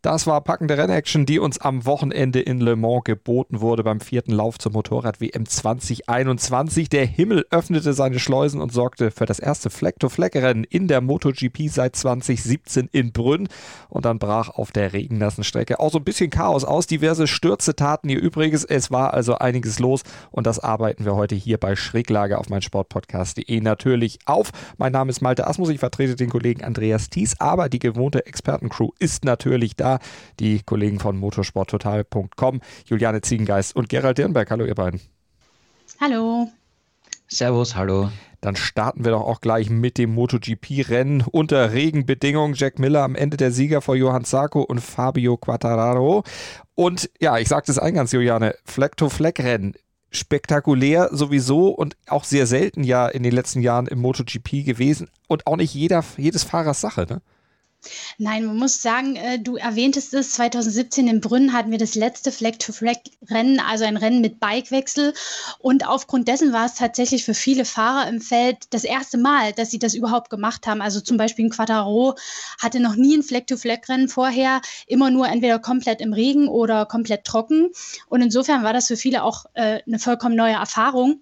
Das war packende Rennaction, die uns am Wochenende in Le Mans geboten wurde beim vierten Lauf zur Motorrad-WM 2021. Der Himmel öffnete seine Schleusen und sorgte für das erste Fleck-to-Fleck-Rennen in der MotoGP seit 2017 in Brünn. Und dann brach auf der regennassen Strecke auch so ein bisschen Chaos aus. Diverse Stürze taten ihr Übriges. Es war also einiges los und das arbeiten wir heute hier bei Schräglage auf mein Sportpodcast.de natürlich auf. Mein Name ist Malte Asmus, ich vertrete den Kollegen Andreas Thies, aber die gewohnte Expertencrew ist natürlich da die Kollegen von motorsporttotal.com, Juliane Ziegengeist und Gerald Dirnberg. Hallo, ihr beiden. Hallo. Servus, hallo. Dann starten wir doch auch gleich mit dem MotoGP-Rennen unter Regenbedingungen. Jack Miller am Ende der Sieger vor Johann Sarko und Fabio Quattararo. Und ja, ich sagte es eingangs, Juliane, Fleck-to-Fleck-Rennen. Spektakulär sowieso und auch sehr selten ja in den letzten Jahren im MotoGP gewesen und auch nicht jeder, jedes Fahrers Sache, ne? Nein, man muss sagen, äh, du erwähntest es, 2017 in Brünn hatten wir das letzte Flag-to-Flag-Rennen, also ein Rennen mit Bikewechsel. Und aufgrund dessen war es tatsächlich für viele Fahrer im Feld das erste Mal, dass sie das überhaupt gemacht haben. Also zum Beispiel ein Quattaro hatte noch nie ein Flag-to-Flag-Rennen vorher, immer nur entweder komplett im Regen oder komplett trocken. Und insofern war das für viele auch äh, eine vollkommen neue Erfahrung.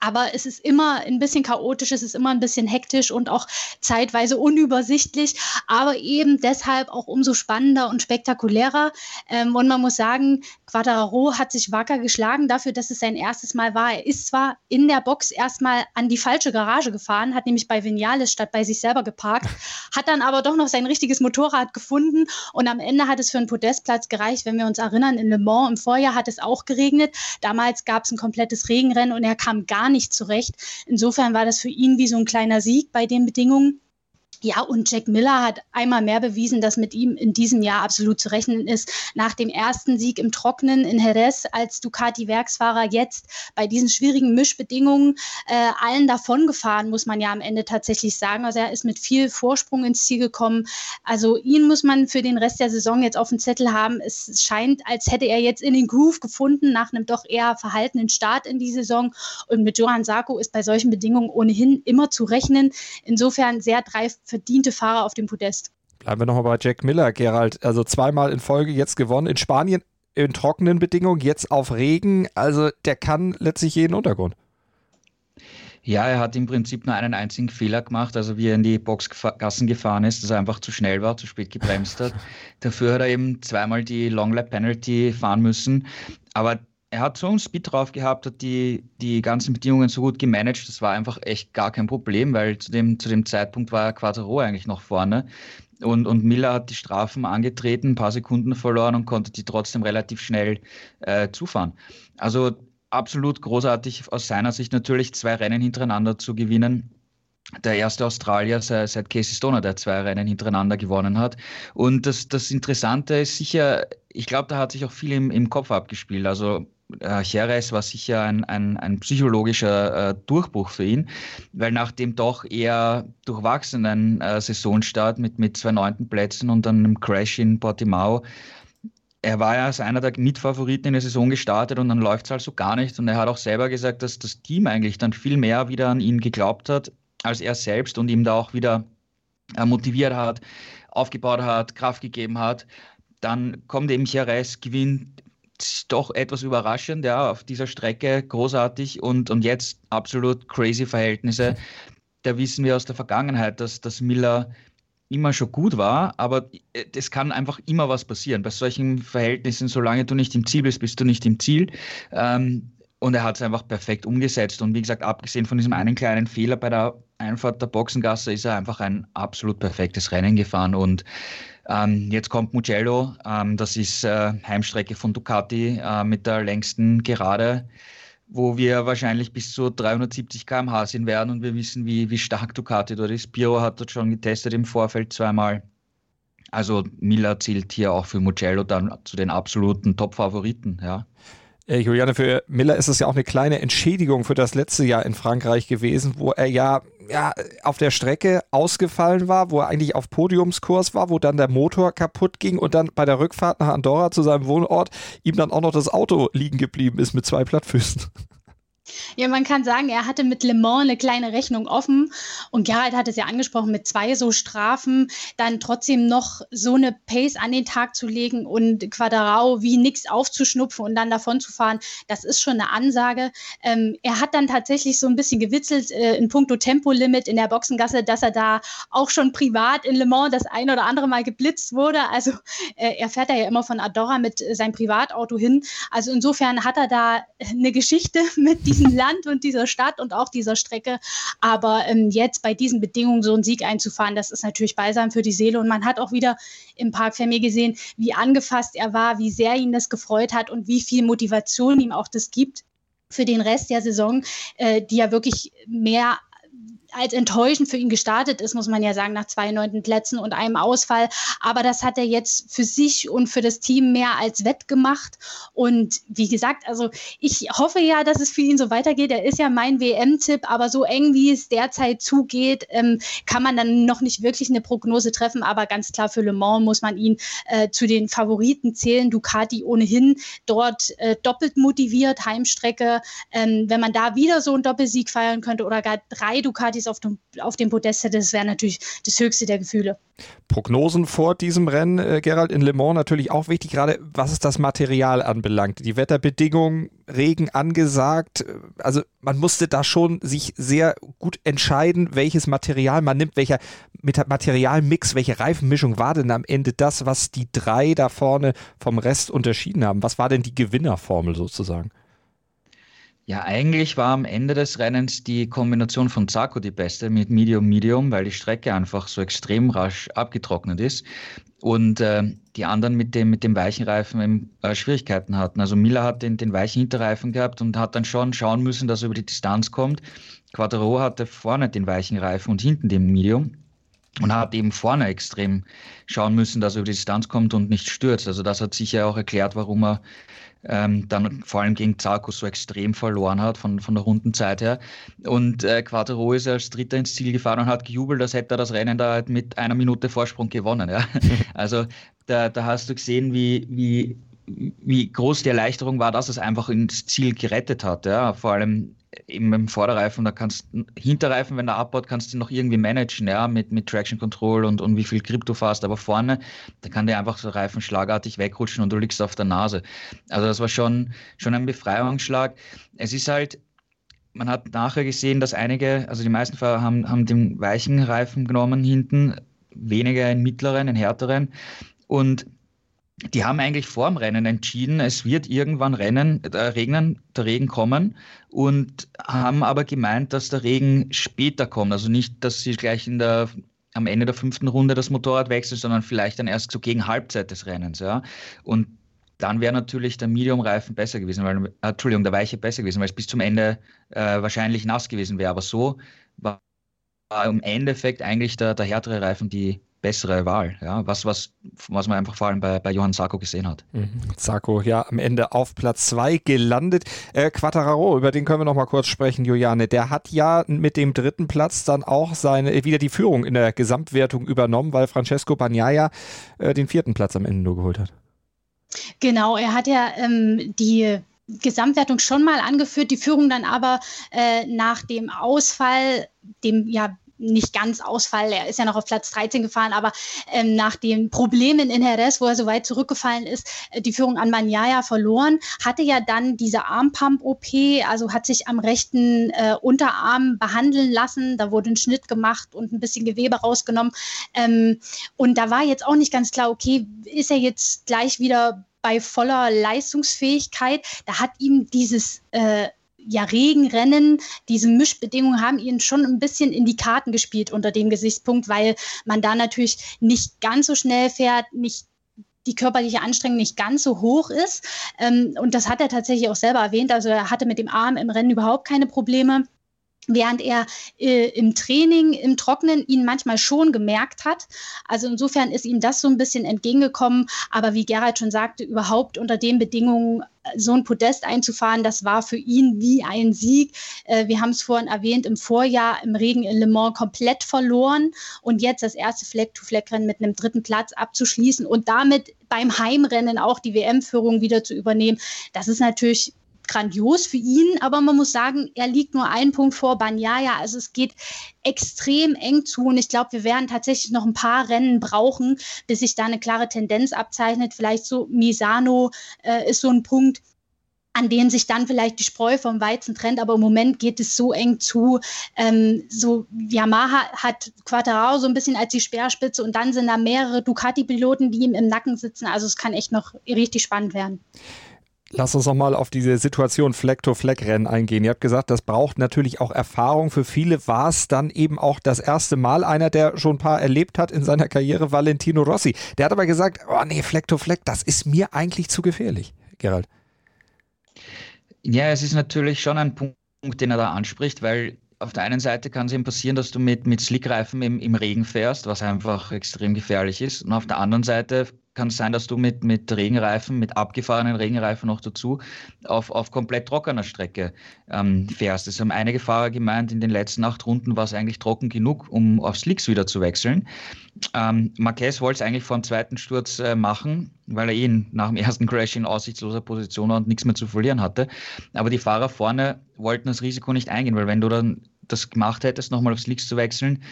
Aber es ist immer ein bisschen chaotisch, es ist immer ein bisschen hektisch und auch zeitweise unübersichtlich, aber eben deshalb auch umso spannender und spektakulärer. Ähm, und man muss sagen, Quadraro hat sich wacker geschlagen dafür, dass es sein erstes Mal war. Er ist zwar in der Box erstmal an die falsche Garage gefahren, hat nämlich bei Vinales statt bei sich selber geparkt, hat dann aber doch noch sein richtiges Motorrad gefunden und am Ende hat es für einen Podestplatz gereicht. Wenn wir uns erinnern, in Le Mans im Vorjahr hat es auch geregnet. Damals gab es ein komplettes Regenrennen und er kam gar nicht zurecht. Insofern war das für ihn wie so ein kleiner Sieg bei den Bedingungen. Ja, und Jack Miller hat einmal mehr bewiesen, dass mit ihm in diesem Jahr absolut zu rechnen ist. Nach dem ersten Sieg im Trockenen in Jerez als Ducati-Werksfahrer jetzt bei diesen schwierigen Mischbedingungen äh, allen davon gefahren, muss man ja am Ende tatsächlich sagen. Also er ist mit viel Vorsprung ins Ziel gekommen. Also ihn muss man für den Rest der Saison jetzt auf dem Zettel haben. Es scheint, als hätte er jetzt in den Groove gefunden nach einem doch eher verhaltenen Start in die Saison. Und mit Johann Sarko ist bei solchen Bedingungen ohnehin immer zu rechnen. Insofern sehr drei verdiente Fahrer auf dem Podest. Bleiben wir nochmal bei Jack Miller, Gerald. Also zweimal in Folge jetzt gewonnen. In Spanien in trockenen Bedingungen, jetzt auf Regen. Also der kann letztlich jeden Untergrund. Ja, er hat im Prinzip nur einen einzigen Fehler gemacht, also wie er in die Boxgassen gefahren ist, dass er einfach zu schnell war, zu spät gebremst hat. Dafür hat er eben zweimal die Long Lap Penalty fahren müssen. Aber er hat so einen Speed drauf gehabt, hat die, die ganzen Bedingungen so gut gemanagt, das war einfach echt gar kein Problem, weil zu dem, zu dem Zeitpunkt war Quattro eigentlich noch vorne. Und, und Miller hat die Strafen angetreten, ein paar Sekunden verloren und konnte die trotzdem relativ schnell äh, zufahren. Also absolut großartig aus seiner Sicht natürlich zwei Rennen hintereinander zu gewinnen der erste Australier seit, Casey Stoner, der zwei Rennen hintereinander gewonnen hat. Und das, das Interessante ist sicher, ich glaube, da hat sich auch viel im, im Kopf abgespielt. Also äh, Jerez war sicher ein, ein, ein psychologischer äh, Durchbruch für ihn, weil nach dem doch eher durchwachsenen äh, Saisonstart mit, mit zwei neunten Plätzen und einem Crash in Portimao, er war ja als einer der Mitfavoriten in der Saison gestartet und dann läuft es halt so gar nicht. Und er hat auch selber gesagt, dass das Team eigentlich dann viel mehr wieder an ihn geglaubt hat als er selbst und ihm da auch wieder äh, motiviert hat, aufgebaut hat, Kraft gegeben hat. Dann kommt eben Jerez, gewinnt doch etwas überraschend, ja, auf dieser Strecke großartig und, und jetzt absolut crazy Verhältnisse. Da wissen wir aus der Vergangenheit, dass, dass Miller immer schon gut war, aber es kann einfach immer was passieren. Bei solchen Verhältnissen, solange du nicht im Ziel bist, bist du nicht im Ziel. Ähm, und er hat es einfach perfekt umgesetzt. Und wie gesagt, abgesehen von diesem einen kleinen Fehler bei der Einfahrt der Boxengasse, ist er einfach ein absolut perfektes Rennen gefahren. Und ähm, jetzt kommt Mugello, ähm, das ist äh, Heimstrecke von Ducati äh, mit der längsten Gerade, wo wir wahrscheinlich bis zu 370 km/h sind werden und wir wissen, wie, wie stark Ducati dort ist. Piro hat dort schon getestet im Vorfeld zweimal. Also Miller zählt hier auch für Mugello dann zu den absoluten Top-Favoriten, ja. Äh, Juliane, für Miller ist es ja auch eine kleine Entschädigung für das letzte Jahr in Frankreich gewesen, wo er ja ja, auf der Strecke ausgefallen war, wo er eigentlich auf Podiumskurs war, wo dann der Motor kaputt ging und dann bei der Rückfahrt nach Andorra zu seinem Wohnort ihm dann auch noch das Auto liegen geblieben ist mit zwei Plattfüßen. Ja, man kann sagen, er hatte mit Le Mans eine kleine Rechnung offen und Gerald hat es ja angesprochen, mit zwei so Strafen dann trotzdem noch so eine Pace an den Tag zu legen und Quadrao wie nix aufzuschnupfen und dann davon zu fahren, das ist schon eine Ansage. Ähm, er hat dann tatsächlich so ein bisschen gewitzelt äh, in puncto Tempolimit in der Boxengasse, dass er da auch schon privat in Le Mans das ein oder andere Mal geblitzt wurde. Also äh, er fährt da ja immer von Adora mit äh, seinem Privatauto hin. Also insofern hat er da eine Geschichte mit diesem diesem Land und dieser Stadt und auch dieser Strecke. Aber ähm, jetzt bei diesen Bedingungen so einen Sieg einzufahren, das ist natürlich balsam für die Seele. Und man hat auch wieder im Park Fermi gesehen, wie angefasst er war, wie sehr ihn das gefreut hat und wie viel Motivation ihm auch das gibt für den Rest der Saison, äh, die ja wirklich mehr als enttäuschend für ihn gestartet ist, muss man ja sagen, nach zwei neunten Plätzen und einem Ausfall. Aber das hat er jetzt für sich und für das Team mehr als wettgemacht. Und wie gesagt, also ich hoffe ja, dass es für ihn so weitergeht. Er ist ja mein WM-Tipp, aber so eng wie es derzeit zugeht, ähm, kann man dann noch nicht wirklich eine Prognose treffen. Aber ganz klar für Le Mans muss man ihn äh, zu den Favoriten zählen. Ducati ohnehin dort äh, doppelt motiviert, Heimstrecke. Ähm, wenn man da wieder so einen Doppelsieg feiern könnte oder gar drei Ducatis auf dem, auf dem Podest hätte, das wäre natürlich das höchste der Gefühle. Prognosen vor diesem Rennen, äh, Gerald, in Le Mans natürlich auch wichtig, gerade was es das Material anbelangt. Die Wetterbedingungen, Regen angesagt. Also man musste da schon sich sehr gut entscheiden, welches Material man nimmt, welcher Materialmix, welche Reifenmischung war denn am Ende das, was die drei da vorne vom Rest unterschieden haben? Was war denn die Gewinnerformel sozusagen? Ja, eigentlich war am Ende des Rennens die Kombination von Zarco die beste mit Medium-Medium, weil die Strecke einfach so extrem rasch abgetrocknet ist und äh, die anderen mit dem, mit dem weichen Reifen äh, Schwierigkeiten hatten. Also Miller hat den, den weichen Hinterreifen gehabt und hat dann schon schauen müssen, dass er über die Distanz kommt. Quattro hatte vorne den weichen Reifen und hinten den Medium und hat eben vorne extrem schauen müssen, dass er über die Distanz kommt und nicht stürzt. Also das hat sicher auch erklärt, warum er ähm, dann vor allem gegen Zarco so extrem verloren hat von, von der Rundenzeit her. Und äh, Quattro ist als Dritter ins Ziel gefahren und hat gejubelt, als hätte er das Rennen da halt mit einer Minute Vorsprung gewonnen. Ja? Also da, da hast du gesehen, wie, wie, wie groß die Erleichterung war, dass es einfach ins Ziel gerettet hat. Ja? Vor allem eben im Vorderreifen, da kannst Hinterreifen, wenn der abbaut, kannst du noch irgendwie managen, ja, mit, mit Traction Control und, und wie viel Grip du fährst, aber vorne, da kann der einfach so Reifen schlagartig wegrutschen und du liegst auf der Nase. Also das war schon, schon ein Befreiungsschlag. Es ist halt, man hat nachher gesehen, dass einige, also die meisten Fahrer haben, haben den weichen Reifen genommen hinten, weniger einen mittleren, einen härteren und die haben eigentlich vor dem Rennen entschieden, es wird irgendwann Rennen, äh, regnen, der Regen kommen und haben aber gemeint, dass der Regen später kommt. Also nicht, dass sie gleich in der, am Ende der fünften Runde das Motorrad wechseln, sondern vielleicht dann erst so gegen Halbzeit des Rennens. Ja. Und dann wäre natürlich der Medium-Reifen besser gewesen, weil, äh, Entschuldigung, der Weiche besser gewesen, weil es bis zum Ende äh, wahrscheinlich nass gewesen wäre. Aber so war im Endeffekt eigentlich der, der härtere Reifen die, bessere Wahl. Ja, was, was, was man einfach vor allem bei, bei Johann Sarko gesehen hat. Mhm. Sarko, ja, am Ende auf Platz 2 gelandet. Äh, Quattararo, über den können wir noch mal kurz sprechen, Juliane. Der hat ja mit dem dritten Platz dann auch seine, äh, wieder die Führung in der Gesamtwertung übernommen, weil Francesco Bagnaia äh, den vierten Platz am Ende nur geholt hat. Genau, er hat ja ähm, die Gesamtwertung schon mal angeführt, die Führung dann aber äh, nach dem Ausfall, dem ja nicht ganz Ausfall, er ist ja noch auf Platz 13 gefahren, aber ähm, nach den Problemen in Jerez, wo er so weit zurückgefallen ist, äh, die Führung an Manjaya verloren, hatte ja dann diese Armpump-OP, also hat sich am rechten äh, Unterarm behandeln lassen, da wurde ein Schnitt gemacht und ein bisschen Gewebe rausgenommen. Ähm, und da war jetzt auch nicht ganz klar, okay, ist er jetzt gleich wieder bei voller Leistungsfähigkeit, da hat ihm dieses äh, ja, Regenrennen, diese Mischbedingungen haben ihn schon ein bisschen in die Karten gespielt unter dem Gesichtspunkt, weil man da natürlich nicht ganz so schnell fährt, nicht die körperliche Anstrengung nicht ganz so hoch ist. Ähm, und das hat er tatsächlich auch selber erwähnt. Also er hatte mit dem Arm im Rennen überhaupt keine Probleme. Während er äh, im Training, im Trocknen ihn manchmal schon gemerkt hat. Also insofern ist ihm das so ein bisschen entgegengekommen. Aber wie Gerald schon sagte, überhaupt unter den Bedingungen äh, so ein Podest einzufahren, das war für ihn wie ein Sieg. Äh, wir haben es vorhin erwähnt, im Vorjahr im Regen in Le Mans komplett verloren und jetzt das erste Fleck-to-Fleck-Rennen mit einem dritten Platz abzuschließen und damit beim Heimrennen auch die WM-Führung wieder zu übernehmen. Das ist natürlich grandios für ihn, aber man muss sagen, er liegt nur einen Punkt vor Banyaya. Also es geht extrem eng zu und ich glaube, wir werden tatsächlich noch ein paar Rennen brauchen, bis sich da eine klare Tendenz abzeichnet. Vielleicht so Misano äh, ist so ein Punkt, an dem sich dann vielleicht die Spreu vom Weizen trennt, aber im Moment geht es so eng zu. Ähm, so Yamaha hat Quattararo so ein bisschen als die Speerspitze und dann sind da mehrere Ducati-Piloten, die ihm im Nacken sitzen. Also es kann echt noch richtig spannend werden. Lass uns noch mal auf diese Situation Fleck-to-Fleck-Rennen eingehen. Ihr habt gesagt, das braucht natürlich auch Erfahrung. Für viele war es dann eben auch das erste Mal. Einer, der schon ein paar erlebt hat in seiner Karriere, Valentino Rossi. Der hat aber gesagt, oh nee, Fleck-to-Fleck, das ist mir eigentlich zu gefährlich. Gerald. Ja, es ist natürlich schon ein Punkt, den er da anspricht, weil auf der einen Seite kann es eben passieren, dass du mit, mit Slickreifen im, im Regen fährst, was einfach extrem gefährlich ist. Und auf der anderen Seite kann es sein, dass du mit, mit Regenreifen, mit abgefahrenen Regenreifen noch dazu, auf, auf komplett trockener Strecke ähm, fährst. Es haben einige Fahrer gemeint, in den letzten acht Runden war es eigentlich trocken genug, um auf Slicks wieder zu wechseln. Ähm, Marquez wollte es eigentlich vor dem zweiten Sturz äh, machen, weil er ihn nach dem ersten Crash in aussichtsloser Position war und nichts mehr zu verlieren hatte. Aber die Fahrer vorne wollten das Risiko nicht eingehen, weil wenn du dann das gemacht hättest, nochmal auf Slicks zu wechseln,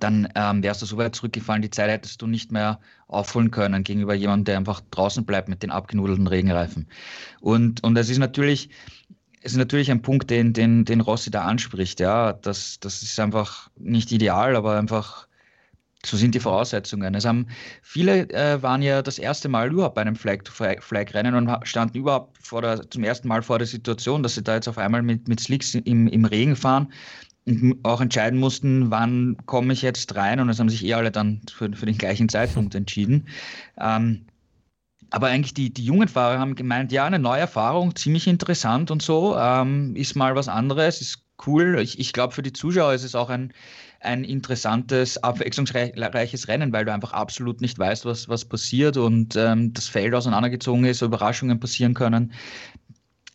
dann ähm, wärst du so weit zurückgefallen, die Zeit hättest du nicht mehr aufholen können gegenüber jemandem, der einfach draußen bleibt mit den abgenudelten Regenreifen. Und, und es ist natürlich, es ist natürlich ein Punkt, den, den, den Rossi da anspricht. Ja, das, das ist einfach nicht ideal, aber einfach so sind die Voraussetzungen. Es haben viele äh, waren ja das erste Mal überhaupt bei einem Flag-to-Flag-Rennen und standen überhaupt der, zum ersten Mal vor der Situation, dass sie da jetzt auf einmal mit, mit Slicks im, im Regen fahren auch entscheiden mussten, wann komme ich jetzt rein. Und es haben sich eh alle dann für, für den gleichen Zeitpunkt entschieden. Ähm, aber eigentlich die, die jungen Fahrer haben gemeint, ja, eine neue Erfahrung, ziemlich interessant und so, ähm, ist mal was anderes, ist cool. Ich, ich glaube, für die Zuschauer ist es auch ein, ein interessantes, abwechslungsreiches Rennen, weil du einfach absolut nicht weißt, was, was passiert und ähm, das Feld auseinandergezogen ist, Überraschungen passieren können.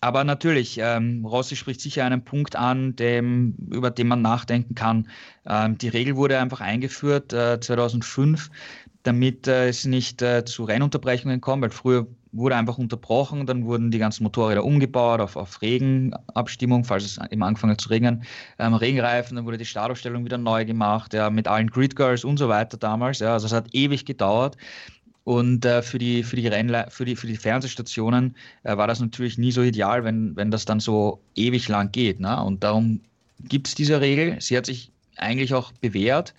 Aber natürlich, ähm, Rossi spricht sicher einen Punkt an, dem, über den man nachdenken kann. Ähm, die Regel wurde einfach eingeführt äh, 2005, damit äh, es nicht äh, zu Rennunterbrechungen kommt, weil früher wurde einfach unterbrochen, dann wurden die ganzen Motorräder umgebaut auf, auf Regenabstimmung, falls es eben angefangen hat zu regnen, ähm, Regenreifen, dann wurde die Startaufstellung wieder neu gemacht, ja, mit allen Grid Girls und so weiter damals. Ja, also es hat ewig gedauert. Und äh, für, die, für, die Rennle für, die, für die Fernsehstationen äh, war das natürlich nie so ideal, wenn, wenn das dann so ewig lang geht. Ne? Und darum gibt es diese Regel. Sie hat sich eigentlich auch bewährt.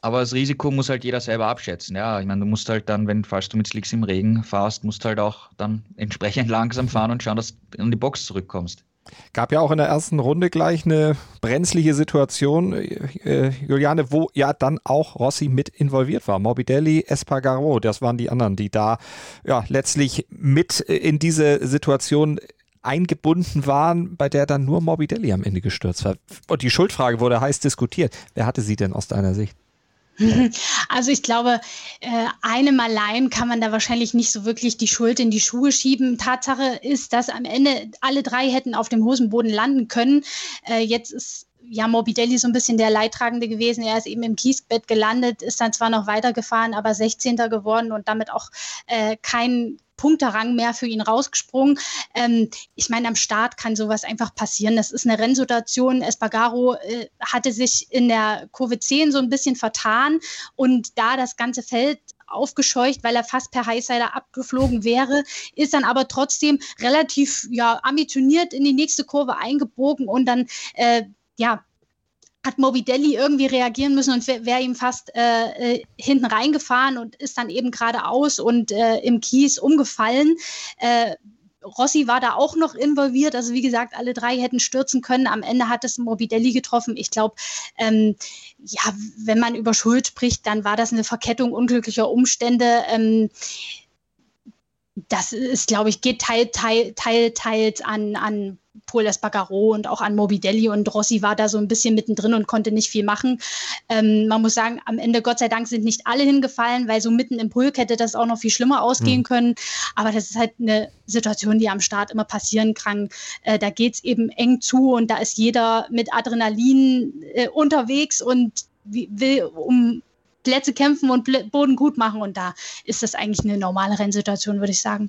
Aber das Risiko muss halt jeder selber abschätzen. Ja, ich meine, du musst halt dann, wenn, falls du mit Slicks im Regen fahrst, musst halt auch dann entsprechend langsam fahren und schauen, dass du in die Box zurückkommst. Gab ja auch in der ersten Runde gleich eine brenzliche Situation, äh, Juliane, wo ja dann auch Rossi mit involviert war. Morbidelli, Espargaro, das waren die anderen, die da ja letztlich mit in diese Situation eingebunden waren, bei der dann nur Morbidelli am Ende gestürzt war. Und die Schuldfrage wurde heiß diskutiert. Wer hatte sie denn aus deiner Sicht? Also ich glaube, äh, einem allein kann man da wahrscheinlich nicht so wirklich die Schuld in die Schuhe schieben. Tatsache ist, dass am Ende alle drei hätten auf dem Hosenboden landen können. Äh, jetzt ist ja, Morbidelli so ein bisschen der Leidtragende gewesen. Er ist eben im Kiesbett gelandet, ist dann zwar noch weitergefahren, aber 16. geworden und damit auch äh, kein Punkterang mehr für ihn rausgesprungen. Ähm, ich meine, am Start kann sowas einfach passieren. Das ist eine Rennsituation. Espargaro äh, hatte sich in der Kurve 10 so ein bisschen vertan und da das ganze Feld aufgescheucht, weil er fast per Highsider abgeflogen wäre, ist dann aber trotzdem relativ ja, ambitioniert in die nächste Kurve eingebogen und dann äh, ja, hat Mobidelli irgendwie reagieren müssen und wäre wär ihm fast äh, äh, hinten reingefahren und ist dann eben geradeaus und äh, im Kies umgefallen. Äh, Rossi war da auch noch involviert. Also wie gesagt, alle drei hätten stürzen können. Am Ende hat es Mobidelli getroffen. Ich glaube, ähm, ja, wenn man über Schuld spricht, dann war das eine Verkettung unglücklicher Umstände. Ähm, das ist, glaube ich, geht teil, teil, teil, teils an, an Paul Espargaro und auch an Morbidelli und Rossi war da so ein bisschen mittendrin und konnte nicht viel machen. Ähm, man muss sagen, am Ende, Gott sei Dank, sind nicht alle hingefallen, weil so mitten im Pulk hätte das auch noch viel schlimmer ausgehen mhm. können. Aber das ist halt eine Situation, die am Start immer passieren kann. Äh, da geht es eben eng zu und da ist jeder mit Adrenalin äh, unterwegs und will um Plätze kämpfen und Boden gut machen. Und da ist das eigentlich eine normale Rennsituation, würde ich sagen.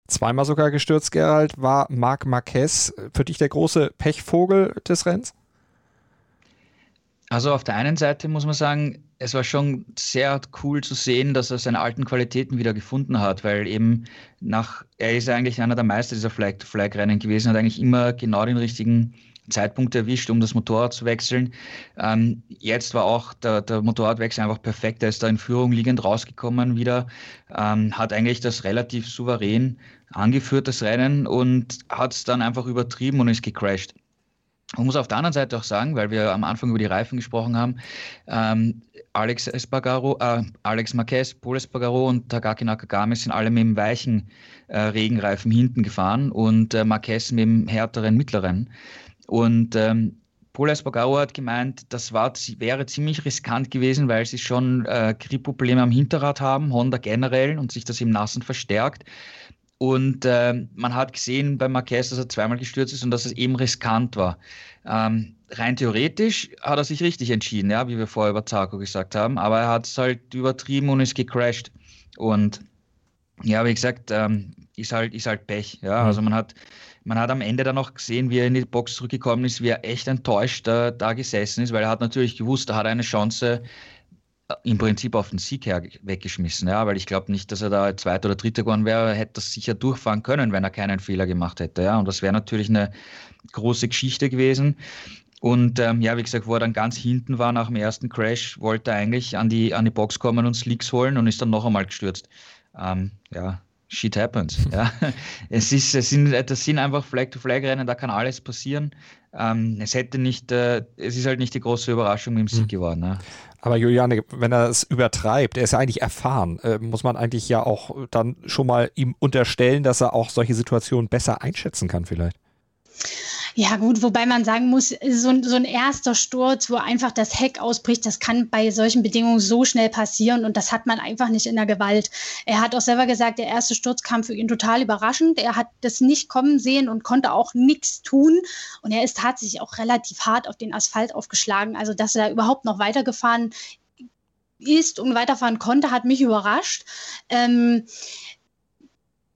Zweimal sogar gestürzt, Gerald, war Marc Marquez für dich der große Pechvogel des Rennens? Also auf der einen Seite muss man sagen, es war schon sehr cool zu sehen, dass er seine alten Qualitäten wieder gefunden hat, weil eben nach, er ist eigentlich einer der Meister dieser Flag-to-Flag-Rennen gewesen, hat eigentlich immer genau den richtigen Zeitpunkt erwischt, um das Motorrad zu wechseln. Ähm, jetzt war auch der, der, Motorradwechsel einfach perfekt. Er ist da in Führung liegend rausgekommen wieder, ähm, hat eigentlich das relativ souverän angeführt, das Rennen, und hat es dann einfach übertrieben und ist gecrashed. Man muss auf der anderen Seite auch sagen, weil wir am Anfang über die Reifen gesprochen haben, ähm, Alex Espargaro, äh, Alex Marquez, Paul Espargaro und Takaki Nakagami sind alle mit dem weichen äh, Regenreifen hinten gefahren und äh, Marquez mit dem härteren mittleren. Und ähm, Paul Espargaro hat gemeint, das war, wäre ziemlich riskant gewesen, weil sie schon äh, Gripprobleme am Hinterrad haben, Honda generell, und sich das im Nassen verstärkt. Und äh, man hat gesehen bei Marquez, dass er zweimal gestürzt ist und dass es eben riskant war. Ähm, rein theoretisch hat er sich richtig entschieden, ja, wie wir vorher über Zarko gesagt haben, aber er hat es halt übertrieben und ist gecrashed. Und ja, wie gesagt, ähm, ist halt, ist halt Pech. Ja, mhm. also man hat man hat am Ende dann auch gesehen, wie er in die Box zurückgekommen ist, wie er echt enttäuscht da, da gesessen ist, weil er hat natürlich gewusst, er hat eine Chance äh, im Prinzip auf den Sieg her weggeschmissen. Ja, weil ich glaube nicht, dass er da Zweiter oder Dritter geworden wäre, hätte das sicher durchfahren können, wenn er keinen Fehler gemacht hätte. Ja, und das wäre natürlich eine große Geschichte gewesen. Und ähm, ja, wie gesagt, wo er dann ganz hinten war nach dem ersten Crash, wollte er eigentlich an die, an die Box kommen und Slicks holen und ist dann noch einmal gestürzt. Ähm, ja, shit happens. ja. es, ist, es sind, das sind einfach Flag-to-Flag-Rennen, da kann alles passieren. Ähm, es hätte nicht, äh, es ist halt nicht die große Überraschung im Sieg mhm. geworden. Ja. Aber Juliane, wenn er es übertreibt, er ist ja eigentlich erfahren, äh, muss man eigentlich ja auch dann schon mal ihm unterstellen, dass er auch solche Situationen besser einschätzen kann vielleicht. Ja, gut, wobei man sagen muss, so, so, ein erster Sturz, wo einfach das Heck ausbricht, das kann bei solchen Bedingungen so schnell passieren und das hat man einfach nicht in der Gewalt. Er hat auch selber gesagt, der erste Sturz kam für ihn total überraschend. Er hat das nicht kommen sehen und konnte auch nichts tun. Und er ist tatsächlich auch relativ hart auf den Asphalt aufgeschlagen. Also, dass er überhaupt noch weitergefahren ist und weiterfahren konnte, hat mich überrascht. Ähm,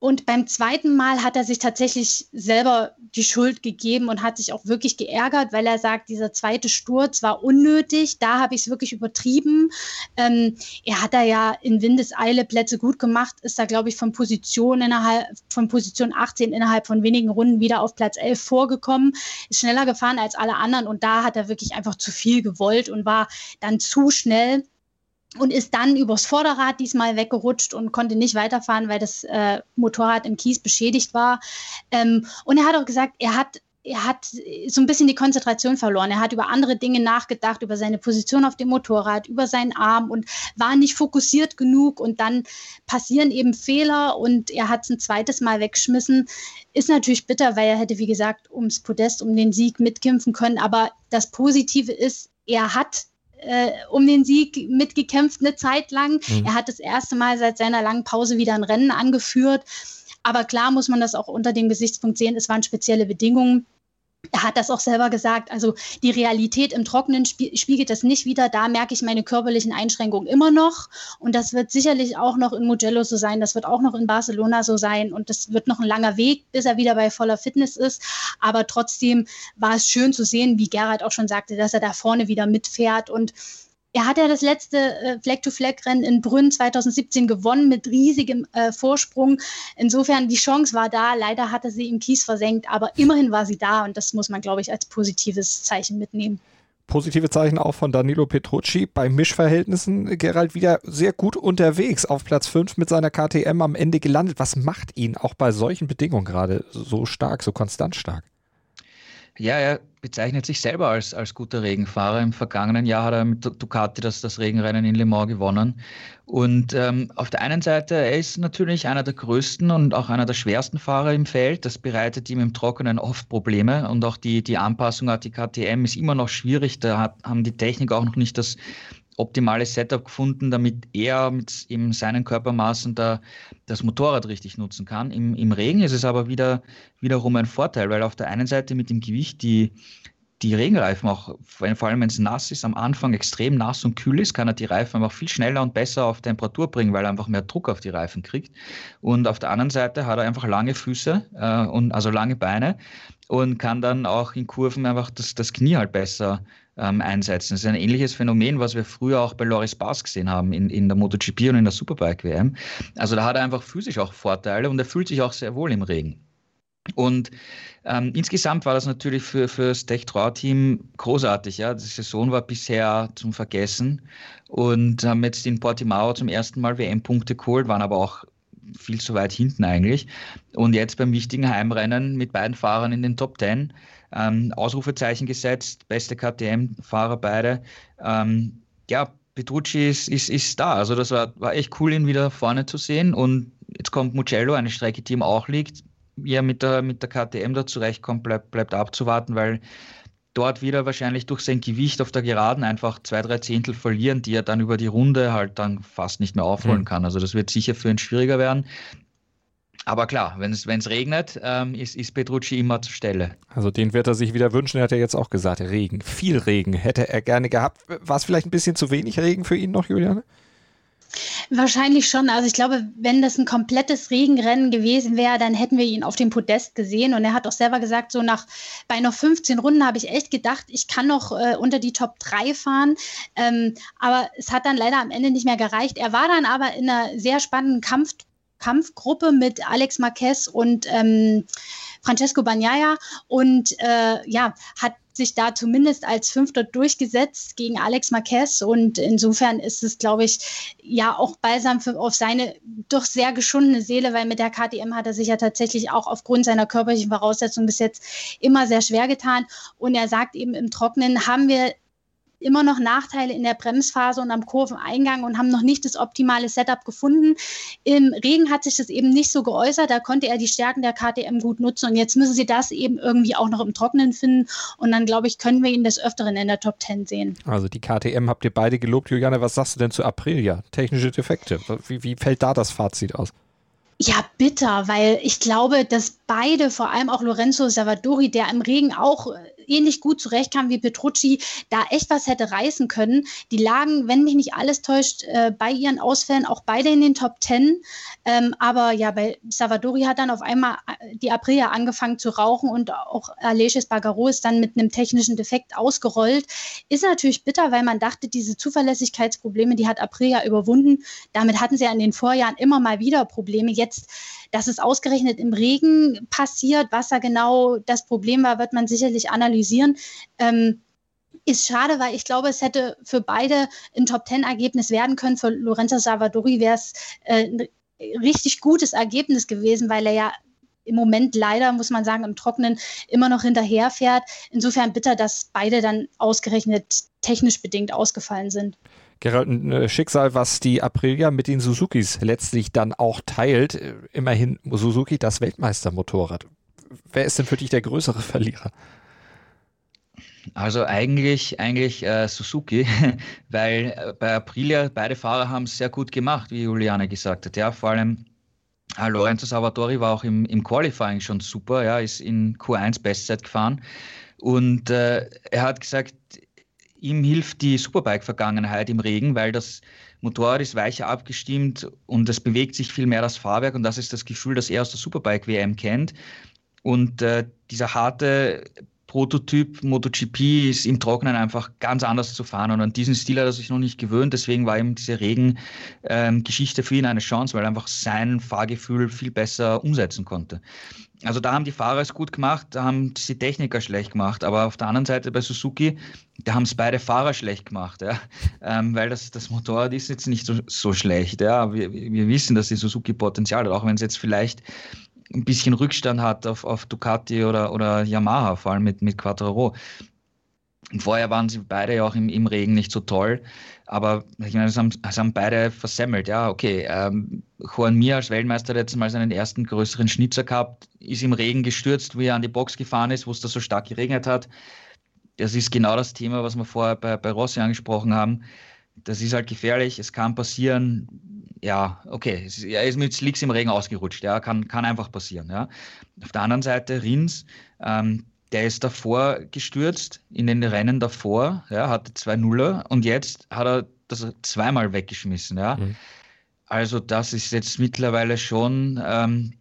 und beim zweiten Mal hat er sich tatsächlich selber die Schuld gegeben und hat sich auch wirklich geärgert, weil er sagt, dieser zweite Sturz war unnötig. Da habe ich es wirklich übertrieben. Ähm, er hat da ja in Windeseile Plätze gut gemacht, ist da, glaube ich, von Position innerhalb von Position 18 innerhalb von wenigen Runden wieder auf Platz 11 vorgekommen, ist schneller gefahren als alle anderen und da hat er wirklich einfach zu viel gewollt und war dann zu schnell und ist dann übers Vorderrad diesmal weggerutscht und konnte nicht weiterfahren, weil das äh, Motorrad im Kies beschädigt war. Ähm, und er hat auch gesagt, er hat er hat so ein bisschen die Konzentration verloren. Er hat über andere Dinge nachgedacht, über seine Position auf dem Motorrad, über seinen Arm und war nicht fokussiert genug. Und dann passieren eben Fehler und er hat es ein zweites Mal weggeschmissen. Ist natürlich bitter, weil er hätte, wie gesagt, ums Podest, um den Sieg mitkämpfen können. Aber das Positive ist, er hat äh, um den Sieg mitgekämpft eine Zeit lang. Mhm. Er hat das erste Mal seit seiner langen Pause wieder ein Rennen angeführt. Aber klar muss man das auch unter dem Gesichtspunkt sehen, es waren spezielle Bedingungen. Er hat das auch selber gesagt. Also die Realität im Trockenen spiegelt das nicht wieder. Da merke ich meine körperlichen Einschränkungen immer noch. Und das wird sicherlich auch noch in Mugello so sein. Das wird auch noch in Barcelona so sein. Und das wird noch ein langer Weg, bis er wieder bei voller Fitness ist. Aber trotzdem war es schön zu sehen, wie Gerhard auch schon sagte, dass er da vorne wieder mitfährt. Und er hat ja das letzte äh, Flag-to-Flag-Rennen in Brünn 2017 gewonnen mit riesigem äh, Vorsprung. Insofern, die Chance war da. Leider hatte sie im Kies versenkt, aber immerhin war sie da und das muss man, glaube ich, als positives Zeichen mitnehmen positive Zeichen auch von Danilo Petrucci. Bei Mischverhältnissen Gerald wieder sehr gut unterwegs auf Platz 5 mit seiner KTM am Ende gelandet. Was macht ihn auch bei solchen Bedingungen gerade so stark, so konstant stark? Ja, er bezeichnet sich selber als, als guter Regenfahrer. Im vergangenen Jahr hat er mit Ducati das, das Regenrennen in Le Mans gewonnen. Und ähm, auf der einen Seite, er ist natürlich einer der größten und auch einer der schwersten Fahrer im Feld. Das bereitet ihm im Trockenen oft Probleme. Und auch die, die Anpassung an die KTM ist immer noch schwierig. Da hat, haben die Technik auch noch nicht das optimale Setup gefunden, damit er mit eben seinen Körpermaßen da das Motorrad richtig nutzen kann. Im, Im Regen ist es aber wieder, wiederum ein Vorteil, weil auf der einen Seite mit dem Gewicht die, die Regenreifen auch, vor allem wenn es nass ist, am Anfang extrem nass und kühl ist, kann er die Reifen einfach viel schneller und besser auf Temperatur bringen, weil er einfach mehr Druck auf die Reifen kriegt. Und auf der anderen Seite hat er einfach lange Füße äh, und also lange Beine und kann dann auch in Kurven einfach das, das Knie halt besser ähm, einsetzen. Das ist ein ähnliches Phänomen, was wir früher auch bei Loris Bass gesehen haben in, in der MotoGP und in der Superbike-WM. Also da hat er einfach physisch auch Vorteile und er fühlt sich auch sehr wohl im Regen. Und ähm, insgesamt war das natürlich für, für das Tech-Trau-Team großartig. Ja? Die Saison war bisher zum Vergessen und haben jetzt in Portimao zum ersten Mal WM-Punkte geholt, waren aber auch viel zu weit hinten eigentlich. Und jetzt beim wichtigen Heimrennen mit beiden Fahrern in den Top 10 ähm, Ausrufezeichen gesetzt, beste KTM-Fahrer beide. Ähm, ja, Petrucci ist, ist, ist da. Also das war, war echt cool, ihn wieder vorne zu sehen. Und jetzt kommt Mugello, eine Strecke, die ihm auch liegt. Wie er mit der, mit der KTM da zurechtkommt, bleibt, bleibt abzuwarten, weil dort wieder wahrscheinlich durch sein Gewicht auf der Geraden einfach zwei, drei Zehntel verlieren, die er dann über die Runde halt dann fast nicht mehr aufholen mhm. kann. Also das wird sicher für ihn schwieriger werden. Aber klar, wenn es regnet, ähm, ist, ist Petrucci immer zur Stelle. Also den wird er sich wieder wünschen. Er hat ja jetzt auch gesagt, Regen, viel Regen hätte er gerne gehabt. War es vielleicht ein bisschen zu wenig Regen für ihn noch, Juliane? Wahrscheinlich schon. Also ich glaube, wenn das ein komplettes Regenrennen gewesen wäre, dann hätten wir ihn auf dem Podest gesehen. Und er hat auch selber gesagt, so nach bei noch 15 Runden habe ich echt gedacht, ich kann noch äh, unter die Top 3 fahren. Ähm, aber es hat dann leider am Ende nicht mehr gereicht. Er war dann aber in einer sehr spannenden Kampf Kampfgruppe mit Alex Marquez und ähm, Francesco Bagnaia und äh, ja, hat sich da zumindest als Fünfter durchgesetzt gegen Alex Marquez. Und insofern ist es, glaube ich, ja auch balsam für, auf seine doch sehr geschundene Seele, weil mit der KTM hat er sich ja tatsächlich auch aufgrund seiner körperlichen Voraussetzungen bis jetzt immer sehr schwer getan. Und er sagt eben, im Trockenen haben wir immer noch Nachteile in der Bremsphase und am Kurveneingang und haben noch nicht das optimale Setup gefunden. Im Regen hat sich das eben nicht so geäußert, da konnte er die Stärken der KTM gut nutzen und jetzt müssen sie das eben irgendwie auch noch im Trockenen finden und dann glaube ich, können wir ihn des Öfteren in der Top 10 sehen. Also die KTM habt ihr beide gelobt. Juliane, was sagst du denn zu Aprilia? Technische Defekte. Wie, wie fällt da das Fazit aus? Ja, bitter, weil ich glaube, dass beide, vor allem auch Lorenzo Savadori, der im Regen auch ähnlich gut zurechtkam wie Petrucci, da echt was hätte reißen können. Die lagen, wenn mich nicht alles täuscht, äh, bei ihren Ausfällen auch beide in den Top Ten. Ähm, aber ja, bei Savadori hat dann auf einmal äh, die Aprilia angefangen zu rauchen und auch Aleix Bagaro ist dann mit einem technischen Defekt ausgerollt. Ist natürlich bitter, weil man dachte, diese Zuverlässigkeitsprobleme, die hat Aprilia überwunden. Damit hatten sie ja in den Vorjahren immer mal wieder Probleme. Jetzt dass es ausgerechnet im Regen passiert, was da genau das Problem war, wird man sicherlich analysieren. Ähm, ist schade, weil ich glaube, es hätte für beide ein Top-10-Ergebnis werden können. Für Lorenzo Salvadori wäre es äh, ein richtig gutes Ergebnis gewesen, weil er ja im Moment leider, muss man sagen, im Trockenen immer noch hinterherfährt. Insofern bitter, dass beide dann ausgerechnet technisch bedingt ausgefallen sind. Gerald, ein äh, Schicksal, was die Aprilia mit den Suzukis letztlich dann auch teilt. Äh, immerhin Suzuki das Weltmeistermotorrad. Wer ist denn für dich der größere Verlierer? Also eigentlich, eigentlich äh, Suzuki, weil äh, bei Aprilia beide Fahrer haben es sehr gut gemacht, wie Juliane gesagt hat. Ja, vor allem äh, Lorenzo Salvatori war auch im, im Qualifying schon super, ja, ist in Q1 Bestzeit gefahren. Und äh, er hat gesagt, ihm hilft die Superbike-Vergangenheit im Regen, weil das Motorrad ist weicher abgestimmt und es bewegt sich viel mehr das Fahrwerk und das ist das Gefühl, das er aus der Superbike-WM kennt. Und äh, dieser harte Prototyp MotoGP ist im Trockenen einfach ganz anders zu fahren und an diesen Stil hat er sich noch nicht gewöhnt. Deswegen war eben diese Regengeschichte ähm, für ihn eine Chance, weil er einfach sein Fahrgefühl viel besser umsetzen konnte. Also da haben die Fahrer es gut gemacht, da haben die Techniker schlecht gemacht, aber auf der anderen Seite bei Suzuki, da haben es beide Fahrer schlecht gemacht, ja? ähm, weil das, das Motorrad ist jetzt nicht so, so schlecht. Ja? Wir, wir wissen, dass die Suzuki Potenzial hat, auch wenn es jetzt vielleicht ein bisschen Rückstand hat auf, auf Ducati oder, oder Yamaha, vor allem mit, mit Quattro. Und vorher waren sie beide ja auch im, im Regen nicht so toll, aber ich meine, es haben, es haben beide versemmelt. Ja, okay. Ähm, Juan Mir als Weltmeister hat jetzt mal seinen ersten größeren Schnitzer gehabt, ist im Regen gestürzt, wie er an die Box gefahren ist, wo es da so stark geregnet hat. Das ist genau das Thema, was wir vorher bei, bei Rossi angesprochen haben. Das ist halt gefährlich, es kann passieren ja, okay, er ist mit Slicks im Regen ausgerutscht, ja, kann, kann einfach passieren. Ja. Auf der anderen Seite Rins, ähm, der ist davor gestürzt, in den Rennen davor, ja, hatte zwei Nuller und jetzt hat er das zweimal weggeschmissen. Ja. Mhm. Also das ist jetzt mittlerweile schon, ähm,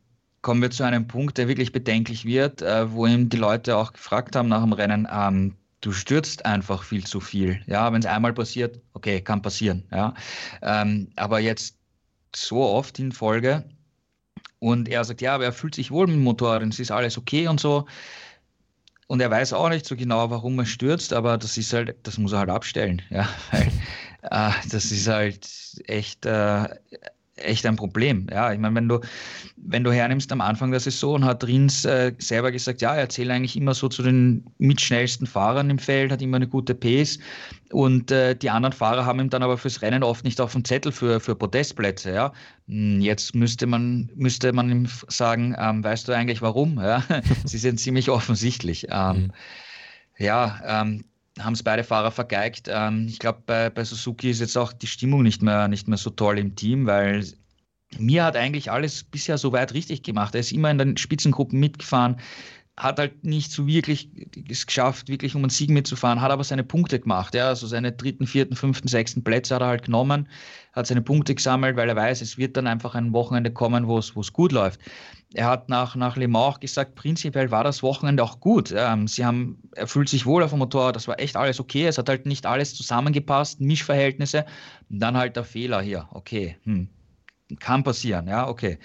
kommen wir zu einem Punkt, der wirklich bedenklich wird, äh, wo ihm die Leute auch gefragt haben nach dem Rennen, ähm, du stürzt einfach viel zu viel. Ja, wenn es einmal passiert, okay, kann passieren. Ja, ähm, aber jetzt so oft in Folge. Und er sagt, ja, aber er fühlt sich wohl mit dem Motorrad es ist alles okay und so. Und er weiß auch nicht so genau, warum er stürzt, aber das ist halt, das muss er halt abstellen, ja, weil äh, das ist halt echt äh, echt ein Problem. Ja, ich meine, wenn du, wenn du hernimmst am Anfang der Saison, hat Rins äh, selber gesagt, ja, er zählt eigentlich immer so zu den mitschnellsten Fahrern im Feld, hat immer eine gute Pace und äh, die anderen Fahrer haben ihm dann aber fürs Rennen oft nicht auf dem Zettel für, für Podestplätze. Ja. Hm, jetzt müsste man, müsste man ihm sagen, ähm, weißt du eigentlich warum? Ja? Sie sind ziemlich offensichtlich. Ähm, mhm. Ja, ähm, haben es beide Fahrer vergeigt. Ähm, ich glaube, bei, bei Suzuki ist jetzt auch die Stimmung nicht mehr, nicht mehr so toll im Team, weil mir hat eigentlich alles bisher so weit richtig gemacht. Er ist immer in den Spitzengruppen mitgefahren, hat halt nicht so wirklich es geschafft, wirklich um einen Sieg mitzufahren, hat aber seine Punkte gemacht. Ja, also seine dritten, vierten, fünften, sechsten Plätze hat er halt genommen, hat seine Punkte gesammelt, weil er weiß, es wird dann einfach ein Wochenende kommen, wo es gut läuft. Er hat nach, nach Le Mans auch gesagt, prinzipiell war das Wochenende auch gut. Ähm, sie haben, er fühlt sich wohl auf dem Motorrad, das war echt alles okay. Es hat halt nicht alles zusammengepasst, Mischverhältnisse. Und dann halt der Fehler hier. Okay, hm. kann passieren, ja, okay.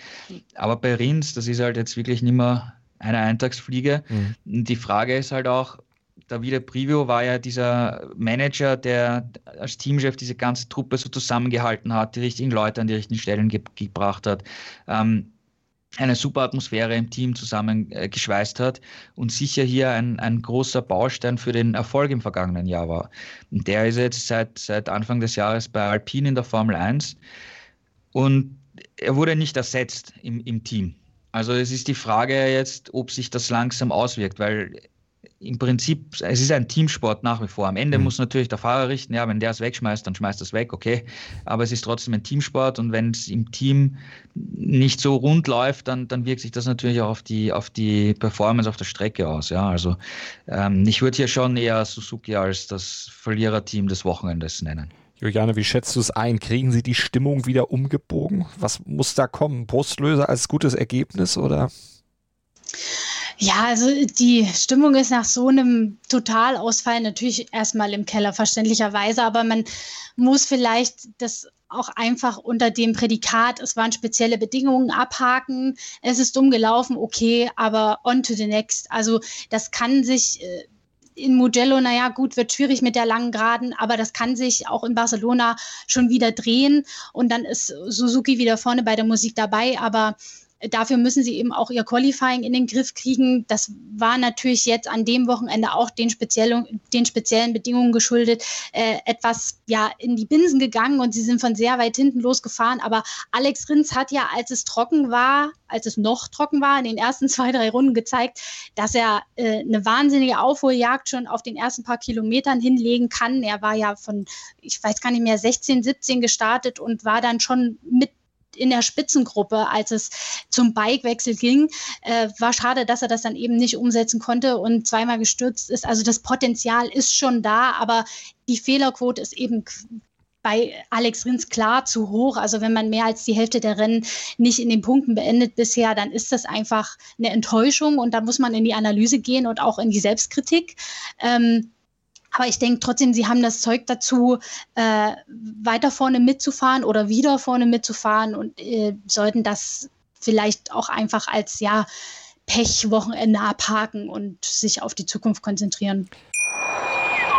Aber bei Rins, das ist halt jetzt wirklich nicht mehr eine Eintagsfliege. Mhm. Die Frage ist halt auch, Davide Privio war ja dieser Manager, der als Teamchef diese ganze Truppe so zusammengehalten hat, die richtigen Leute an die richtigen Stellen ge gebracht hat. Ähm, eine super Atmosphäre im Team zusammengeschweißt äh, hat und sicher hier ein, ein großer Baustein für den Erfolg im vergangenen Jahr war. Und der ist jetzt seit, seit Anfang des Jahres bei Alpine in der Formel 1 und er wurde nicht ersetzt im, im Team. Also es ist die Frage jetzt, ob sich das langsam auswirkt, weil im Prinzip, es ist ein Teamsport nach wie vor. Am Ende mhm. muss natürlich der Fahrer richten, ja, wenn der es wegschmeißt, dann schmeißt er es weg, okay. Aber es ist trotzdem ein Teamsport und wenn es im Team nicht so rund läuft, dann, dann wirkt sich das natürlich auch auf die, auf die Performance auf der Strecke aus. Ja, also ähm, ich würde hier schon eher Suzuki als das Verliererteam des Wochenendes nennen. Juliane, wie schätzt du es ein? Kriegen sie die Stimmung wieder umgebogen? Was muss da kommen? Brustlöser als gutes Ergebnis oder? Ja, also die Stimmung ist nach so einem Totalausfall natürlich erstmal im Keller, verständlicherweise, aber man muss vielleicht das auch einfach unter dem Prädikat, es waren spezielle Bedingungen, abhaken, es ist umgelaufen, okay, aber on to the next. Also das kann sich äh, in Mugello, naja, gut, wird schwierig mit der langen Geraden, aber das kann sich auch in Barcelona schon wieder drehen. Und dann ist Suzuki wieder vorne bei der Musik dabei, aber Dafür müssen sie eben auch ihr Qualifying in den Griff kriegen. Das war natürlich jetzt an dem Wochenende auch den, speziellen, den speziellen Bedingungen geschuldet, äh, etwas ja in die Binsen gegangen und sie sind von sehr weit hinten losgefahren. Aber Alex Rins hat ja, als es trocken war, als es noch trocken war, in den ersten zwei, drei Runden gezeigt, dass er äh, eine wahnsinnige Aufholjagd schon auf den ersten paar Kilometern hinlegen kann. Er war ja von, ich weiß gar nicht mehr, 16, 17 gestartet und war dann schon mit in der Spitzengruppe, als es zum Bikewechsel ging. Äh, war schade, dass er das dann eben nicht umsetzen konnte und zweimal gestürzt ist. Also das Potenzial ist schon da, aber die Fehlerquote ist eben bei Alex Rins klar zu hoch. Also wenn man mehr als die Hälfte der Rennen nicht in den Punkten beendet bisher, dann ist das einfach eine Enttäuschung und da muss man in die Analyse gehen und auch in die Selbstkritik. Ähm, aber ich denke trotzdem, sie haben das Zeug dazu, äh, weiter vorne mitzufahren oder wieder vorne mitzufahren und äh, sollten das vielleicht auch einfach als ja Pechwochenende abhaken und sich auf die Zukunft konzentrieren.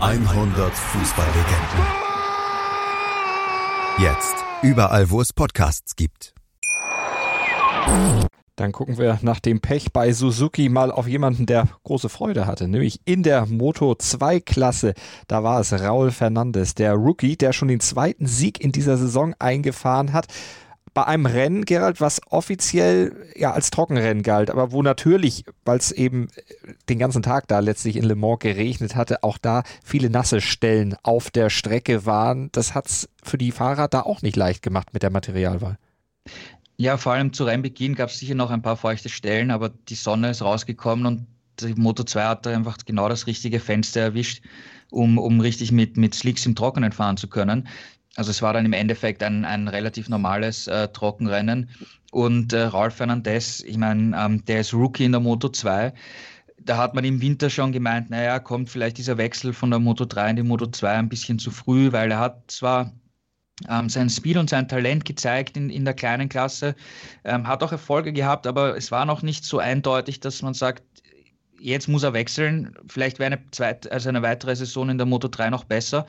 100 Fußballlegenden. Jetzt. Überall, wo es Podcasts gibt. Dann gucken wir nach dem Pech bei Suzuki mal auf jemanden, der große Freude hatte, nämlich in der Moto 2 Klasse. Da war es Raul Fernandes, der Rookie, der schon den zweiten Sieg in dieser Saison eingefahren hat bei einem Rennen, Gerald, was offiziell ja als Trockenrennen galt, aber wo natürlich, weil es eben den ganzen Tag da letztlich in Le Mans geregnet hatte, auch da viele nasse Stellen auf der Strecke waren. Das hat es für die Fahrer da auch nicht leicht gemacht mit der Materialwahl. Ja, vor allem zu Rennbeginn gab es sicher noch ein paar feuchte Stellen, aber die Sonne ist rausgekommen und die Moto 2 hat da einfach genau das richtige Fenster erwischt, um, um richtig mit, mit Slicks im Trockenen fahren zu können. Also es war dann im Endeffekt ein, ein relativ normales äh, Trockenrennen. Und äh, Ralf Fernandez, ich meine, ähm, der ist Rookie in der Moto 2. Da hat man im Winter schon gemeint, naja, kommt vielleicht dieser Wechsel von der Moto 3 in die Moto 2 ein bisschen zu früh, weil er hat zwar ähm, sein Speed und sein Talent gezeigt in, in der kleinen Klasse, ähm, hat auch Erfolge gehabt, aber es war noch nicht so eindeutig, dass man sagt, jetzt muss er wechseln. Vielleicht wäre eine, zweite, also eine weitere Saison in der Moto 3 noch besser.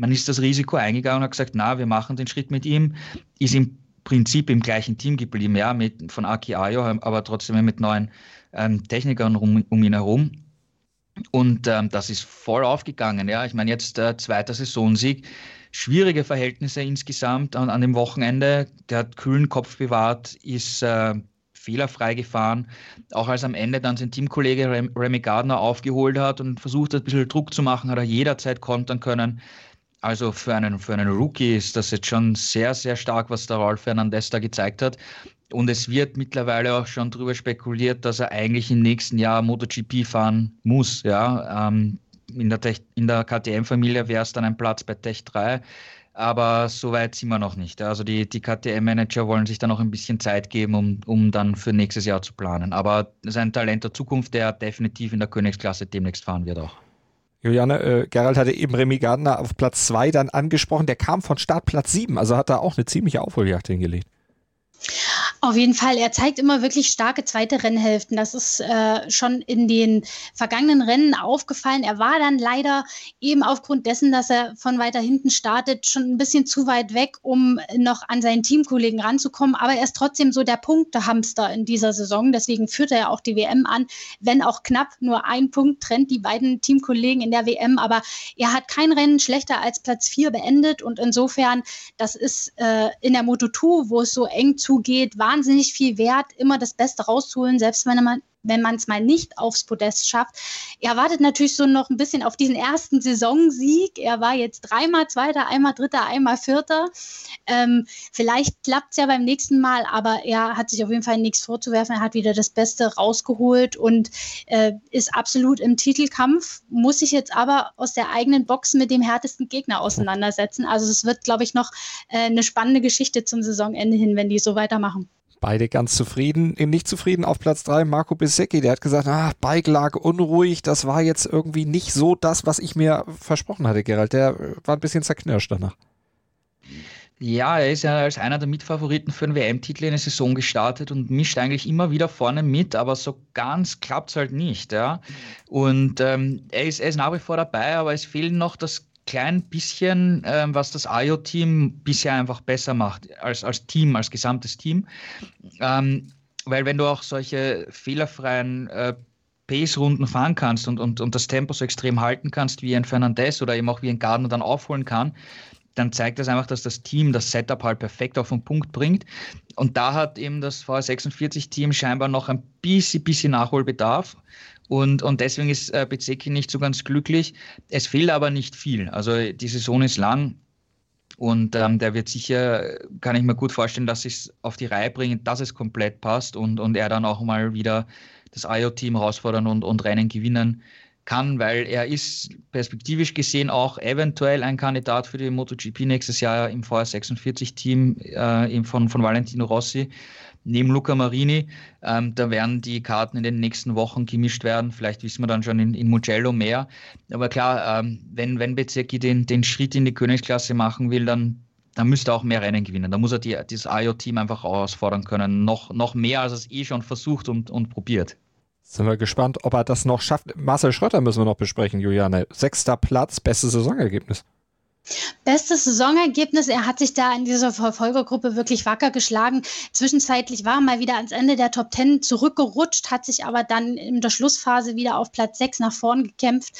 Man ist das Risiko eingegangen und hat gesagt, na, wir machen den Schritt mit ihm, ist im Prinzip im gleichen Team geblieben, ja, mit, von Aki Ayo, aber trotzdem mit neuen ähm, Technikern um, um, ihn herum. Und ähm, das ist voll aufgegangen, ja. Ich meine, jetzt äh, zweiter Saisonsieg, schwierige Verhältnisse insgesamt an, an dem Wochenende. Der hat kühlen Kopf bewahrt, ist äh, fehlerfrei gefahren. Auch als am Ende dann sein Teamkollege Remy Gardner aufgeholt hat und versucht hat, ein bisschen Druck zu machen, hat er jederzeit kontern können. Also für einen, für einen Rookie ist das jetzt schon sehr, sehr stark, was der Ralf Fernandez da gezeigt hat. Und es wird mittlerweile auch schon darüber spekuliert, dass er eigentlich im nächsten Jahr MotoGP fahren muss. Ja? Ähm, in der, der KTM-Familie wäre es dann ein Platz bei Tech 3. Aber so weit sind wir noch nicht. Also die, die KTM-Manager wollen sich da noch ein bisschen Zeit geben, um, um dann für nächstes Jahr zu planen. Aber das ist ein Talent der Zukunft, der definitiv in der Königsklasse demnächst fahren wird auch. Juliane, äh, Gerald hatte eben Remy Gardner auf Platz 2 dann angesprochen. Der kam von Startplatz 7, also hat da auch eine ziemliche Aufholjagd hingelegt. Auf jeden Fall, er zeigt immer wirklich starke zweite Rennhälften. Das ist äh, schon in den vergangenen Rennen aufgefallen. Er war dann leider eben aufgrund dessen, dass er von weiter hinten startet, schon ein bisschen zu weit weg, um noch an seinen Teamkollegen ranzukommen. Aber er ist trotzdem so der Punktehamster in dieser Saison. Deswegen führt er auch die WM an, wenn auch knapp nur ein Punkt trennt die beiden Teamkollegen in der WM. Aber er hat kein Rennen schlechter als Platz 4 beendet. Und insofern, das ist äh, in der Moto2, wo es so eng zugeht, war wahnsinnig viel wert, immer das Beste rauszuholen, selbst wenn man wenn man es mal nicht aufs Podest schafft. Er wartet natürlich so noch ein bisschen auf diesen ersten Saisonsieg. Er war jetzt dreimal Zweiter, einmal Dritter, einmal Vierter. Ähm, vielleicht klappt es ja beim nächsten Mal, aber er hat sich auf jeden Fall nichts vorzuwerfen. Er hat wieder das Beste rausgeholt und äh, ist absolut im Titelkampf, muss sich jetzt aber aus der eigenen Box mit dem härtesten Gegner auseinandersetzen. Also es wird, glaube ich, noch äh, eine spannende Geschichte zum Saisonende hin, wenn die so weitermachen. Beide ganz zufrieden. Eben nicht zufrieden auf Platz 3 Marco Bissecki. Der hat gesagt, ah, Bike lag unruhig. Das war jetzt irgendwie nicht so das, was ich mir versprochen hatte, Gerald. Der war ein bisschen zerknirscht danach. Ja, er ist ja als einer der Mitfavoriten für einen WM-Titel in der Saison gestartet und mischt eigentlich immer wieder vorne mit, aber so ganz klappt es halt nicht. Ja? Und ähm, er, ist, er ist nach wie vor dabei, aber es fehlen noch das klein bisschen, ähm, was das IO-Team bisher einfach besser macht, als, als Team, als gesamtes Team. Ähm, weil wenn du auch solche fehlerfreien äh, Pace-Runden fahren kannst und, und, und das Tempo so extrem halten kannst, wie ein Fernandez oder eben auch wie ein Gardner dann aufholen kann, dann zeigt das einfach, dass das Team das Setup halt perfekt auf den Punkt bringt. Und da hat eben das VR46-Team scheinbar noch ein bisschen, bisschen Nachholbedarf. Und, und deswegen ist äh, Bezeki nicht so ganz glücklich. Es fehlt aber nicht viel. Also die Saison ist lang. Und ähm, der wird sicher, kann ich mir gut vorstellen, dass sie es auf die Reihe bringen, dass es komplett passt und, und er dann auch mal wieder das IO-Team herausfordern und, und Rennen gewinnen kann, weil er ist perspektivisch gesehen auch eventuell ein Kandidat für die MotoGP nächstes Jahr im VR46-Team äh, von, von Valentino Rossi neben Luca Marini. Ähm, da werden die Karten in den nächsten Wochen gemischt werden. Vielleicht wissen wir dann schon in, in Mugello mehr. Aber klar, ähm, wenn, wenn Bezecchi den, den Schritt in die Königsklasse machen will, dann, dann müsste er auch mehr Rennen gewinnen. Da muss er die, das IO-Team einfach herausfordern können. Noch, noch mehr, als es eh schon versucht und, und probiert. Sind wir gespannt, ob er das noch schafft. Marcel Schröter müssen wir noch besprechen, Juliane. Sechster Platz, bestes Saisonergebnis. Bestes Saisonergebnis. Er hat sich da in dieser Verfolgergruppe wirklich wacker geschlagen. Zwischenzeitlich war er mal wieder ans Ende der Top Ten zurückgerutscht, hat sich aber dann in der Schlussphase wieder auf Platz 6 nach vorn gekämpft.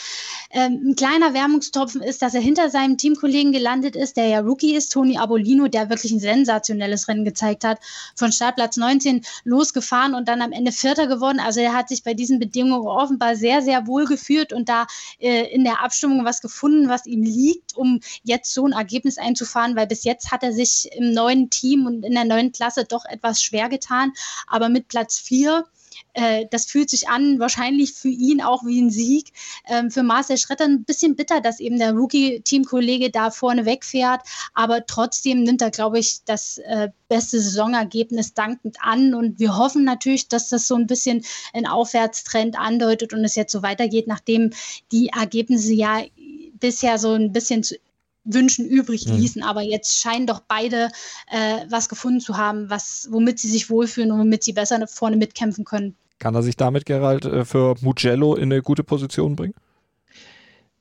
Ähm, ein kleiner Wermungstropfen ist, dass er hinter seinem Teamkollegen gelandet ist, der ja Rookie ist, Toni Abolino, der wirklich ein sensationelles Rennen gezeigt hat. Von Startplatz 19 losgefahren und dann am Ende Vierter geworden. Also er hat sich bei diesen Bedingungen offenbar sehr, sehr wohl geführt und da äh, in der Abstimmung was gefunden, was ihm liegt, um jetzt so ein Ergebnis einzufahren, weil bis jetzt hat er sich im neuen Team und in der neuen Klasse doch etwas schwer getan. Aber mit Platz vier äh, das fühlt sich an, wahrscheinlich für ihn auch wie ein Sieg. Ähm, für Marcel Schretter ein bisschen bitter, dass eben der Rookie-Teamkollege da vorne wegfährt, aber trotzdem nimmt er, glaube ich, das äh, beste Saisonergebnis dankend an und wir hoffen natürlich, dass das so ein bisschen ein Aufwärtstrend andeutet und es jetzt so weitergeht, nachdem die Ergebnisse ja bisher so ein bisschen zu Wünschen übrig mhm. ließen. Mhm. Aber jetzt scheinen doch beide äh, was gefunden zu haben, was, womit sie sich wohlfühlen und womit sie besser vorne mitkämpfen können. Kann er sich damit, Gerald, äh, für Mugello in eine gute Position bringen?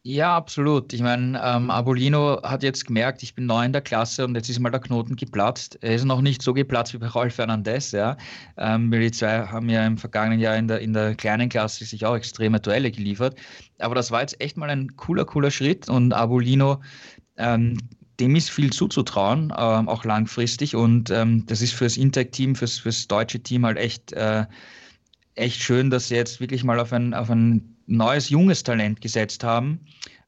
Ja, absolut. Ich meine, ähm, Abolino hat jetzt gemerkt, ich bin neu in der Klasse und jetzt ist mal der Knoten geplatzt. Er ist noch nicht so geplatzt wie bei Rolf Fernandez, ja. Ähm, die zwei haben ja im vergangenen Jahr in der, in der kleinen Klasse sich auch extreme Duelle geliefert. Aber das war jetzt echt mal ein cooler, cooler Schritt und Abolino ähm, dem ist viel zuzutrauen, ähm, auch langfristig. Und ähm, das ist fürs Intec-Team, fürs, fürs deutsche Team halt echt, äh, echt schön, dass sie jetzt wirklich mal auf ein, auf ein neues, junges Talent gesetzt haben.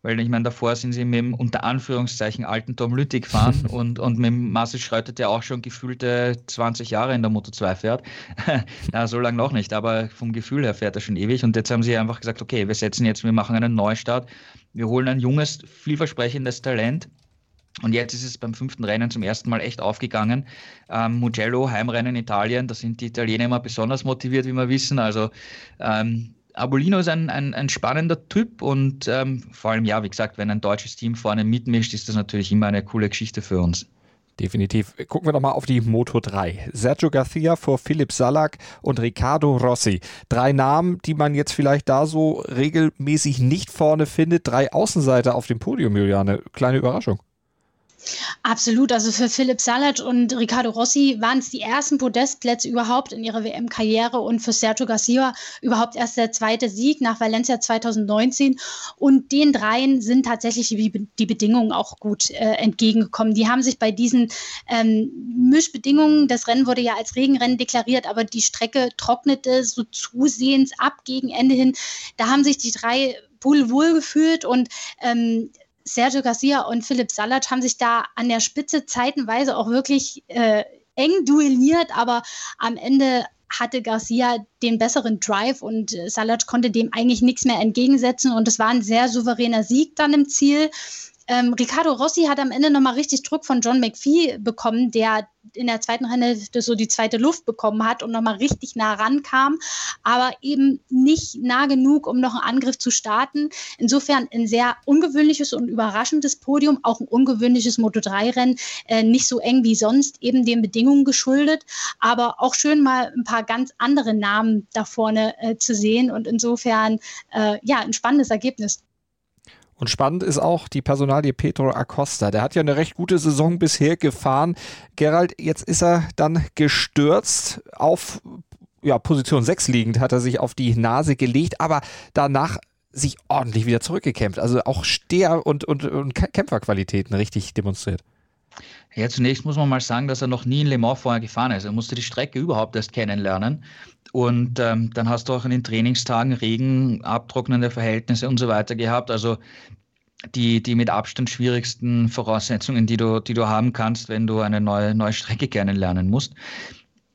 Weil ich meine, davor sind sie mit dem unter Anführungszeichen alten Tom Lütti gefahren und, und mit dem Marcel Schröter, der auch schon gefühlte 20 Jahre in der Moto 2 fährt. ja, so lange noch nicht, aber vom Gefühl her fährt er schon ewig. Und jetzt haben sie einfach gesagt, okay, wir setzen jetzt, wir machen einen Neustart wir holen ein junges, vielversprechendes Talent. Und jetzt ist es beim fünften Rennen zum ersten Mal echt aufgegangen. Ähm, Mugello, Heimrennen in Italien, da sind die Italiener immer besonders motiviert, wie wir wissen. Also ähm, Abolino ist ein, ein, ein, spannender Typ und ähm, vor allem, ja, wie gesagt, wenn ein deutsches Team vorne mitmischt, ist das natürlich immer eine coole Geschichte für uns. Definitiv. Gucken wir doch mal auf die Moto 3. Sergio Garcia vor Philipp Salak und Riccardo Rossi. Drei Namen, die man jetzt vielleicht da so regelmäßig nicht vorne findet. Drei Außenseiter auf dem Podium, Juliane. Kleine Überraschung. Absolut. Also für Philipp Salat und Ricardo Rossi waren es die ersten Podestplätze überhaupt in ihrer WM-Karriere und für Sergio Garcia überhaupt erst der zweite Sieg nach Valencia 2019. Und den dreien sind tatsächlich die, die Bedingungen auch gut äh, entgegengekommen. Die haben sich bei diesen ähm, Mischbedingungen, das Rennen wurde ja als Regenrennen deklariert, aber die Strecke trocknete so zusehends ab gegen Ende hin. Da haben sich die drei wohl gefühlt und ähm, Sergio Garcia und Philipp Salat haben sich da an der Spitze zeitenweise auch wirklich äh, eng duelliert, aber am Ende hatte Garcia den besseren Drive und äh, Salat konnte dem eigentlich nichts mehr entgegensetzen und es war ein sehr souveräner Sieg dann im Ziel. Ähm, Ricardo Rossi hat am Ende nochmal richtig Druck von John McPhee bekommen, der in der zweiten Hälfte so die zweite Luft bekommen hat und nochmal richtig nah rankam, aber eben nicht nah genug, um noch einen Angriff zu starten. Insofern ein sehr ungewöhnliches und überraschendes Podium, auch ein ungewöhnliches Moto3-Rennen, äh, nicht so eng wie sonst, eben den Bedingungen geschuldet, aber auch schön mal ein paar ganz andere Namen da vorne äh, zu sehen und insofern äh, ja, ein spannendes Ergebnis. Und spannend ist auch die Personalie Pedro Acosta. Der hat ja eine recht gute Saison bisher gefahren. Gerald, jetzt ist er dann gestürzt auf ja, Position 6 liegend, hat er sich auf die Nase gelegt, aber danach sich ordentlich wieder zurückgekämpft. Also auch Steher- und, und, und Kämpferqualitäten richtig demonstriert. Ja, zunächst muss man mal sagen, dass er noch nie in Le Mans vorher gefahren ist. Er musste die Strecke überhaupt erst kennenlernen. Und ähm, dann hast du auch in den Trainingstagen Regen, abtrocknende Verhältnisse und so weiter gehabt. Also die, die mit Abstand schwierigsten Voraussetzungen, die du, die du haben kannst, wenn du eine neue, neue Strecke kennenlernen musst.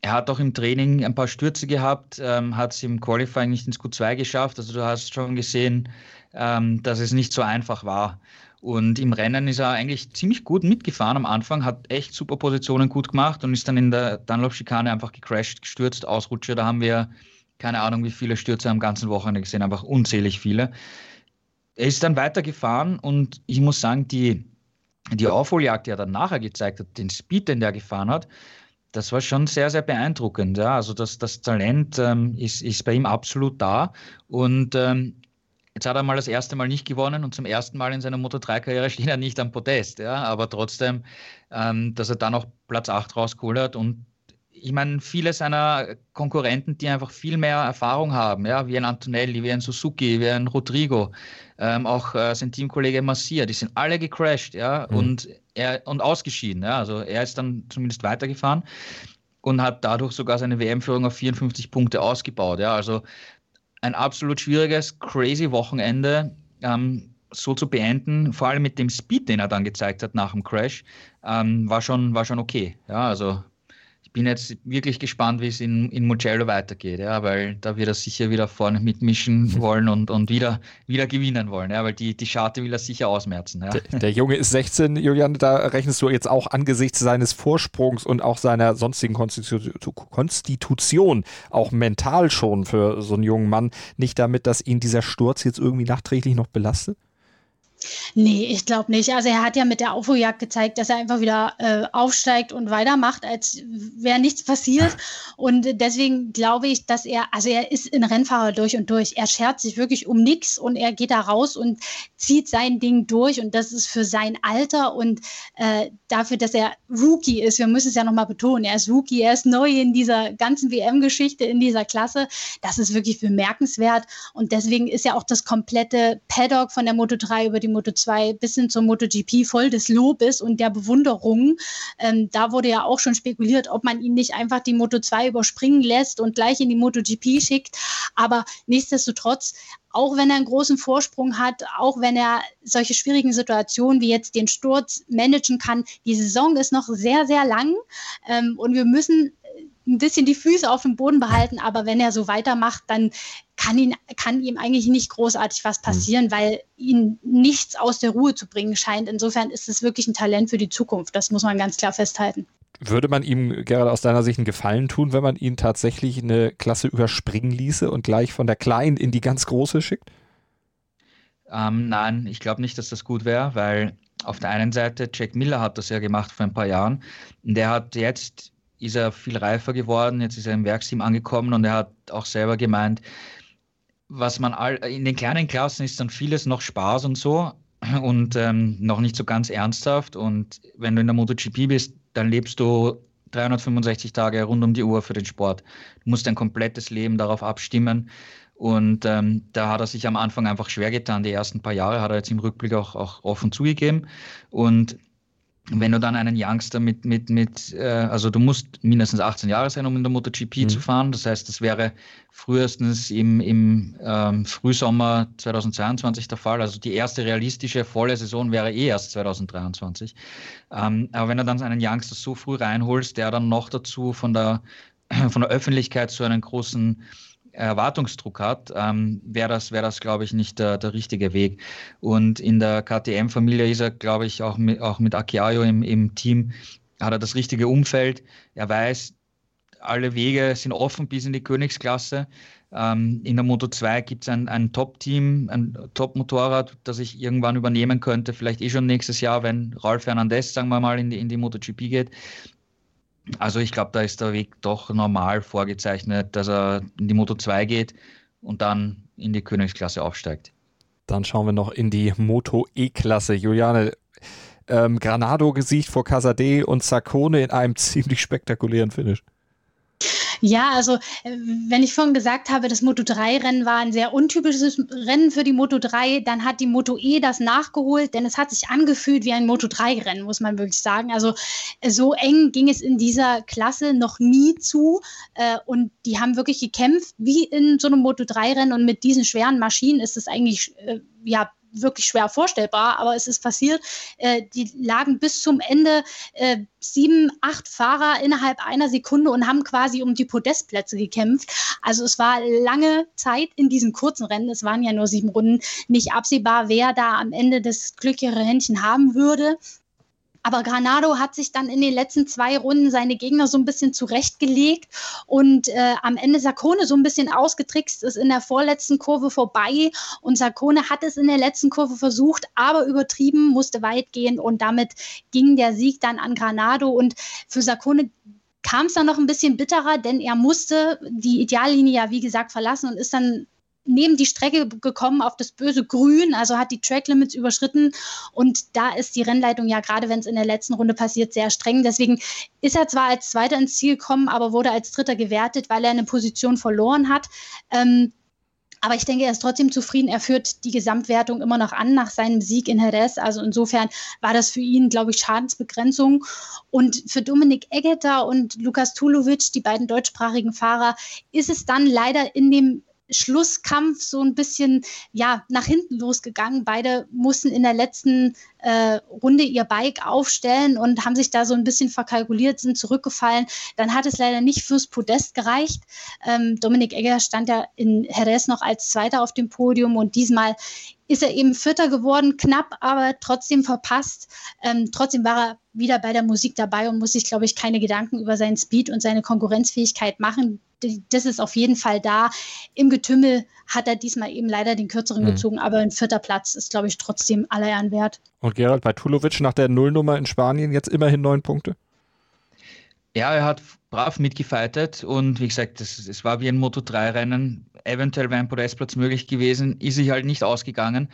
Er hat auch im Training ein paar Stürze gehabt, ähm, hat es im Qualifying nicht ins Q2 geschafft. Also du hast schon gesehen, ähm, dass es nicht so einfach war. Und im Rennen ist er eigentlich ziemlich gut mitgefahren am Anfang, hat echt super Positionen gut gemacht und ist dann in der Dunlop-Schikane einfach gecrashed, gestürzt, Ausrutscher. Da haben wir keine Ahnung, wie viele Stürze am ganzen Wochenende gesehen, einfach unzählig viele. Er ist dann weitergefahren und ich muss sagen, die, die Aufholjagd, die er dann nachher gezeigt hat, den Speed, den der gefahren hat, das war schon sehr, sehr beeindruckend. Ja. Also das, das Talent ähm, ist, ist bei ihm absolut da. Und ähm, Jetzt hat er mal das erste Mal nicht gewonnen und zum ersten Mal in seiner Moto3-Karriere steht er nicht am Podest. Ja? Aber trotzdem, ähm, dass er dann auch Platz 8 rausgeholt hat und ich meine, viele seiner Konkurrenten, die einfach viel mehr Erfahrung haben, ja, wie ein Antonelli, wie ein Suzuki, wie ein Rodrigo, ähm, auch äh, sein Teamkollege Massia, die sind alle gecrashed, ja, mhm. und er und ausgeschieden, ja, also er ist dann zumindest weitergefahren und hat dadurch sogar seine WM-Führung auf 54 Punkte ausgebaut, ja, also ein absolut schwieriges, crazy Wochenende ähm, so zu beenden, vor allem mit dem Speed, den er dann gezeigt hat nach dem Crash, ähm, war, schon, war schon okay. Ja, also bin jetzt wirklich gespannt, wie es in, in Mugello weitergeht, ja, weil da wird er sicher wieder vorne mitmischen wollen und, und wieder, wieder gewinnen wollen, ja, weil die, die Scharte will er sicher ausmerzen. Ja. Der, der Junge ist 16, Julian, da rechnest du jetzt auch angesichts seines Vorsprungs und auch seiner sonstigen Konstitution, auch mental schon für so einen jungen Mann, nicht damit, dass ihn dieser Sturz jetzt irgendwie nachträglich noch belastet? Nee, ich glaube nicht. Also er hat ja mit der Aufholjagd gezeigt, dass er einfach wieder äh, aufsteigt und weitermacht, als wäre nichts passiert. Und deswegen glaube ich, dass er, also er ist ein Rennfahrer durch und durch. Er schert sich wirklich um nichts und er geht da raus und zieht sein Ding durch. Und das ist für sein Alter und äh, dafür, dass er Rookie ist, wir müssen es ja nochmal betonen, er ist Rookie, er ist neu in dieser ganzen WM-Geschichte, in dieser Klasse. Das ist wirklich bemerkenswert. Und deswegen ist ja auch das komplette Paddock von der Moto 3 über die Moto 2 bis hin zur MotoGP voll des Lobes und der Bewunderung. Ähm, da wurde ja auch schon spekuliert, ob man ihn nicht einfach die Moto 2 überspringen lässt und gleich in die MotoGP schickt. Aber nichtsdestotrotz, auch wenn er einen großen Vorsprung hat, auch wenn er solche schwierigen Situationen wie jetzt den Sturz managen kann, die Saison ist noch sehr, sehr lang ähm, und wir müssen ein bisschen die Füße auf dem Boden behalten, aber wenn er so weitermacht, dann kann, ihn, kann ihm eigentlich nicht großartig was passieren, mhm. weil ihn nichts aus der Ruhe zu bringen scheint. Insofern ist es wirklich ein Talent für die Zukunft. Das muss man ganz klar festhalten. Würde man ihm gerade aus deiner Sicht einen Gefallen tun, wenn man ihn tatsächlich eine Klasse überspringen ließe und gleich von der kleinen in die ganz große schickt? Ähm, nein, ich glaube nicht, dass das gut wäre, weil auf der einen Seite, Jack Miller hat das ja gemacht vor ein paar Jahren. Der hat jetzt ist er viel reifer geworden, jetzt ist er im Werksteam angekommen und er hat auch selber gemeint, was man all, in den kleinen Klassen ist dann vieles noch Spaß und so und ähm, noch nicht so ganz ernsthaft. Und wenn du in der MotoGP bist, dann lebst du 365 Tage rund um die Uhr für den Sport. Du musst dein komplettes Leben darauf abstimmen. Und ähm, da hat er sich am Anfang einfach schwer getan. Die ersten paar Jahre hat er jetzt im Rückblick auch, auch offen zugegeben. Und wenn du dann einen Youngster mit, mit, mit äh, also du musst mindestens 18 Jahre sein, um in der MotoGP mhm. zu fahren. Das heißt, das wäre frühestens im, im ähm, Frühsommer 2022 der Fall. Also die erste realistische volle Saison wäre eh erst 2023. Ähm, aber wenn du dann einen Youngster so früh reinholst, der dann noch dazu von der, von der Öffentlichkeit so einen großen Erwartungsdruck hat, ähm, wäre das, wär das glaube ich, nicht der, der richtige Weg. Und in der KTM-Familie ist er, glaube ich, auch mit, auch mit Akiayo im, im Team, hat er das richtige Umfeld. Er weiß, alle Wege sind offen bis in die Königsklasse. Ähm, in der Moto 2 gibt es ein, ein Top-Team, ein Top-Motorrad, das ich irgendwann übernehmen könnte, vielleicht eh schon nächstes Jahr, wenn Ralf Hernandez, sagen wir mal, in die, in die MotoGP geht. Also ich glaube, da ist der Weg doch normal vorgezeichnet, dass er in die Moto 2 geht und dann in die Königsklasse aufsteigt. Dann schauen wir noch in die Moto E-Klasse. Juliane, ähm, Granado gesiegt vor Casade und Saccone in einem ziemlich spektakulären Finish. Ja, also äh, wenn ich vorhin gesagt habe, das Moto 3-Rennen war ein sehr untypisches Rennen für die Moto 3, dann hat die Moto E das nachgeholt, denn es hat sich angefühlt wie ein Moto 3-Rennen, muss man wirklich sagen. Also äh, so eng ging es in dieser Klasse noch nie zu äh, und die haben wirklich gekämpft wie in so einem Moto 3-Rennen und mit diesen schweren Maschinen ist es eigentlich ja wirklich schwer vorstellbar, aber es ist passiert. Äh, die lagen bis zum Ende äh, sieben, acht Fahrer innerhalb einer Sekunde und haben quasi um die Podestplätze gekämpft. Also es war lange Zeit in diesen kurzen Rennen, es waren ja nur sieben Runden, nicht absehbar, wer da am Ende das glücklichere Händchen haben würde. Aber Granado hat sich dann in den letzten zwei Runden seine Gegner so ein bisschen zurechtgelegt und äh, am Ende Sarkone so ein bisschen ausgetrickst, ist in der vorletzten Kurve vorbei. Und Sarkone hat es in der letzten Kurve versucht, aber übertrieben, musste weit gehen. Und damit ging der Sieg dann an Granado. Und für Sarkone kam es dann noch ein bisschen bitterer, denn er musste die Ideallinie ja, wie gesagt, verlassen und ist dann neben die Strecke gekommen auf das böse Grün, also hat die Tracklimits überschritten. Und da ist die Rennleitung ja gerade, wenn es in der letzten Runde passiert, sehr streng. Deswegen ist er zwar als Zweiter ins Ziel gekommen, aber wurde als Dritter gewertet, weil er eine Position verloren hat. Ähm, aber ich denke, er ist trotzdem zufrieden. Er führt die Gesamtwertung immer noch an nach seinem Sieg in Jerez. Also insofern war das für ihn, glaube ich, Schadensbegrenzung. Und für Dominik Eggeter und Lukas Tulovic, die beiden deutschsprachigen Fahrer, ist es dann leider in dem Schlusskampf so ein bisschen ja nach hinten losgegangen. Beide mussten in der letzten äh, Runde ihr Bike aufstellen und haben sich da so ein bisschen verkalkuliert, sind zurückgefallen. Dann hat es leider nicht fürs Podest gereicht. Ähm, Dominik Egger stand ja in Jerez noch als Zweiter auf dem Podium und diesmal ist er eben Vierter geworden, knapp, aber trotzdem verpasst. Ähm, trotzdem war er wieder bei der Musik dabei und muss sich, glaube ich, keine Gedanken über seinen Speed und seine Konkurrenzfähigkeit machen das ist auf jeden Fall da. Im Getümmel hat er diesmal eben leider den kürzeren mhm. gezogen, aber ein vierter Platz ist, glaube ich, trotzdem aller Ehren wert. Und Gerald bei Tulovic nach der Nullnummer in Spanien jetzt immerhin neun Punkte? Ja, er hat brav mitgefightet und wie gesagt, es war wie ein Moto3-Rennen. Eventuell wäre ein Podestplatz möglich gewesen, ist sich halt nicht ausgegangen,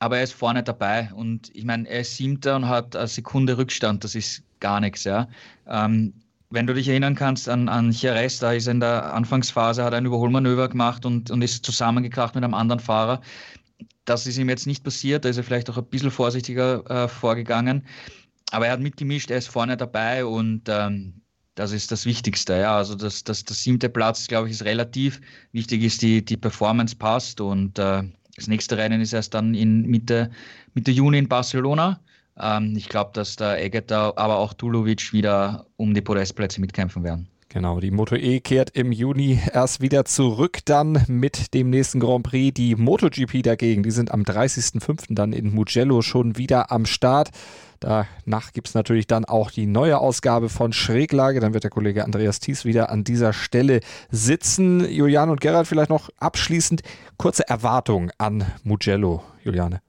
aber er ist vorne dabei und ich meine, er ist siebter und hat eine Sekunde Rückstand, das ist gar nichts, ja. Ähm, wenn du dich erinnern kannst an, an Jerez, da ist er in der Anfangsphase, hat ein Überholmanöver gemacht und, und ist zusammengekracht mit einem anderen Fahrer. Das ist ihm jetzt nicht passiert, da ist er vielleicht auch ein bisschen vorsichtiger äh, vorgegangen. Aber er hat mitgemischt, er ist vorne dabei und ähm, das ist das Wichtigste. Ja. Also das, das, das siebte Platz, glaube ich, ist relativ. Wichtig ist, die, die Performance passt und äh, das nächste Rennen ist erst dann in Mitte, Mitte Juni in Barcelona. Ähm, ich glaube, dass da Egeter, aber auch Tulovic wieder um die Podestplätze mitkämpfen werden. Genau, die Moto E kehrt im Juni erst wieder zurück, dann mit dem nächsten Grand Prix. Die MotoGP dagegen, die sind am 30.05. dann in Mugello schon wieder am Start. Danach gibt es natürlich dann auch die neue Ausgabe von Schräglage. Dann wird der Kollege Andreas Thies wieder an dieser Stelle sitzen. Julian und Gerald vielleicht noch abschließend kurze Erwartungen an Mugello, Juliane.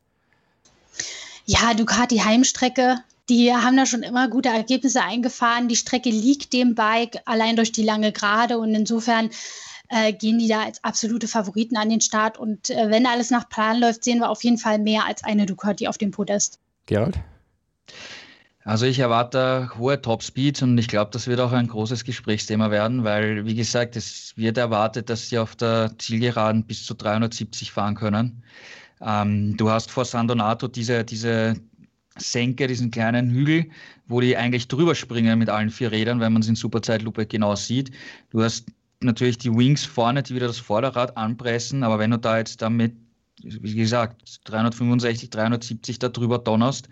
Ja, Ducati Heimstrecke. Die haben da schon immer gute Ergebnisse eingefahren. Die Strecke liegt dem Bike allein durch die lange Gerade und insofern äh, gehen die da als absolute Favoriten an den Start. Und äh, wenn alles nach Plan läuft, sehen wir auf jeden Fall mehr als eine Ducati auf dem Podest. Gerald? Also ich erwarte hohe Topspeed und ich glaube, das wird auch ein großes Gesprächsthema werden, weil, wie gesagt, es wird erwartet, dass sie auf der Zielgeraden bis zu 370 fahren können. Ähm, du hast vor San Donato diese, diese Senke, diesen kleinen Hügel, wo die eigentlich drüber springen mit allen vier Rädern, wenn man es in Superzeitlupe genau sieht. Du hast natürlich die Wings vorne, die wieder das Vorderrad anpressen, aber wenn du da jetzt damit, wie gesagt, 365, 370 da drüber donnerst,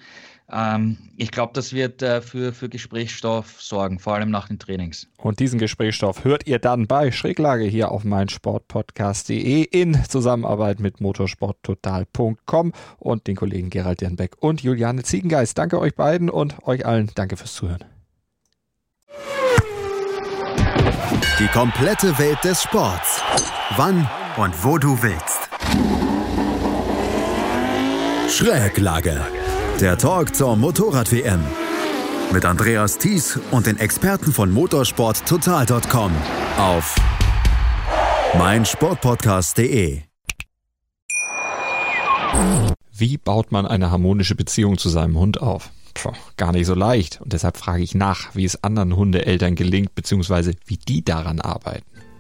ähm, ich glaube, das wird äh, für, für Gesprächsstoff sorgen, vor allem nach den Trainings. Und diesen Gesprächsstoff hört ihr dann bei Schräglage hier auf meinsportpodcast.de in Zusammenarbeit mit motorsporttotal.com und den Kollegen Gerald Dernbeck und Juliane Ziegengeist. Danke euch beiden und euch allen danke fürs Zuhören. Die komplette Welt des Sports. Wann und wo du willst. Schräglage. Der Talk zur Motorrad-WM. Mit Andreas Thies und den Experten von motorsporttotal.com auf meinsportpodcast.de. Wie baut man eine harmonische Beziehung zu seinem Hund auf? Puh, gar nicht so leicht. Und deshalb frage ich nach, wie es anderen Hundeeltern gelingt, beziehungsweise wie die daran arbeiten.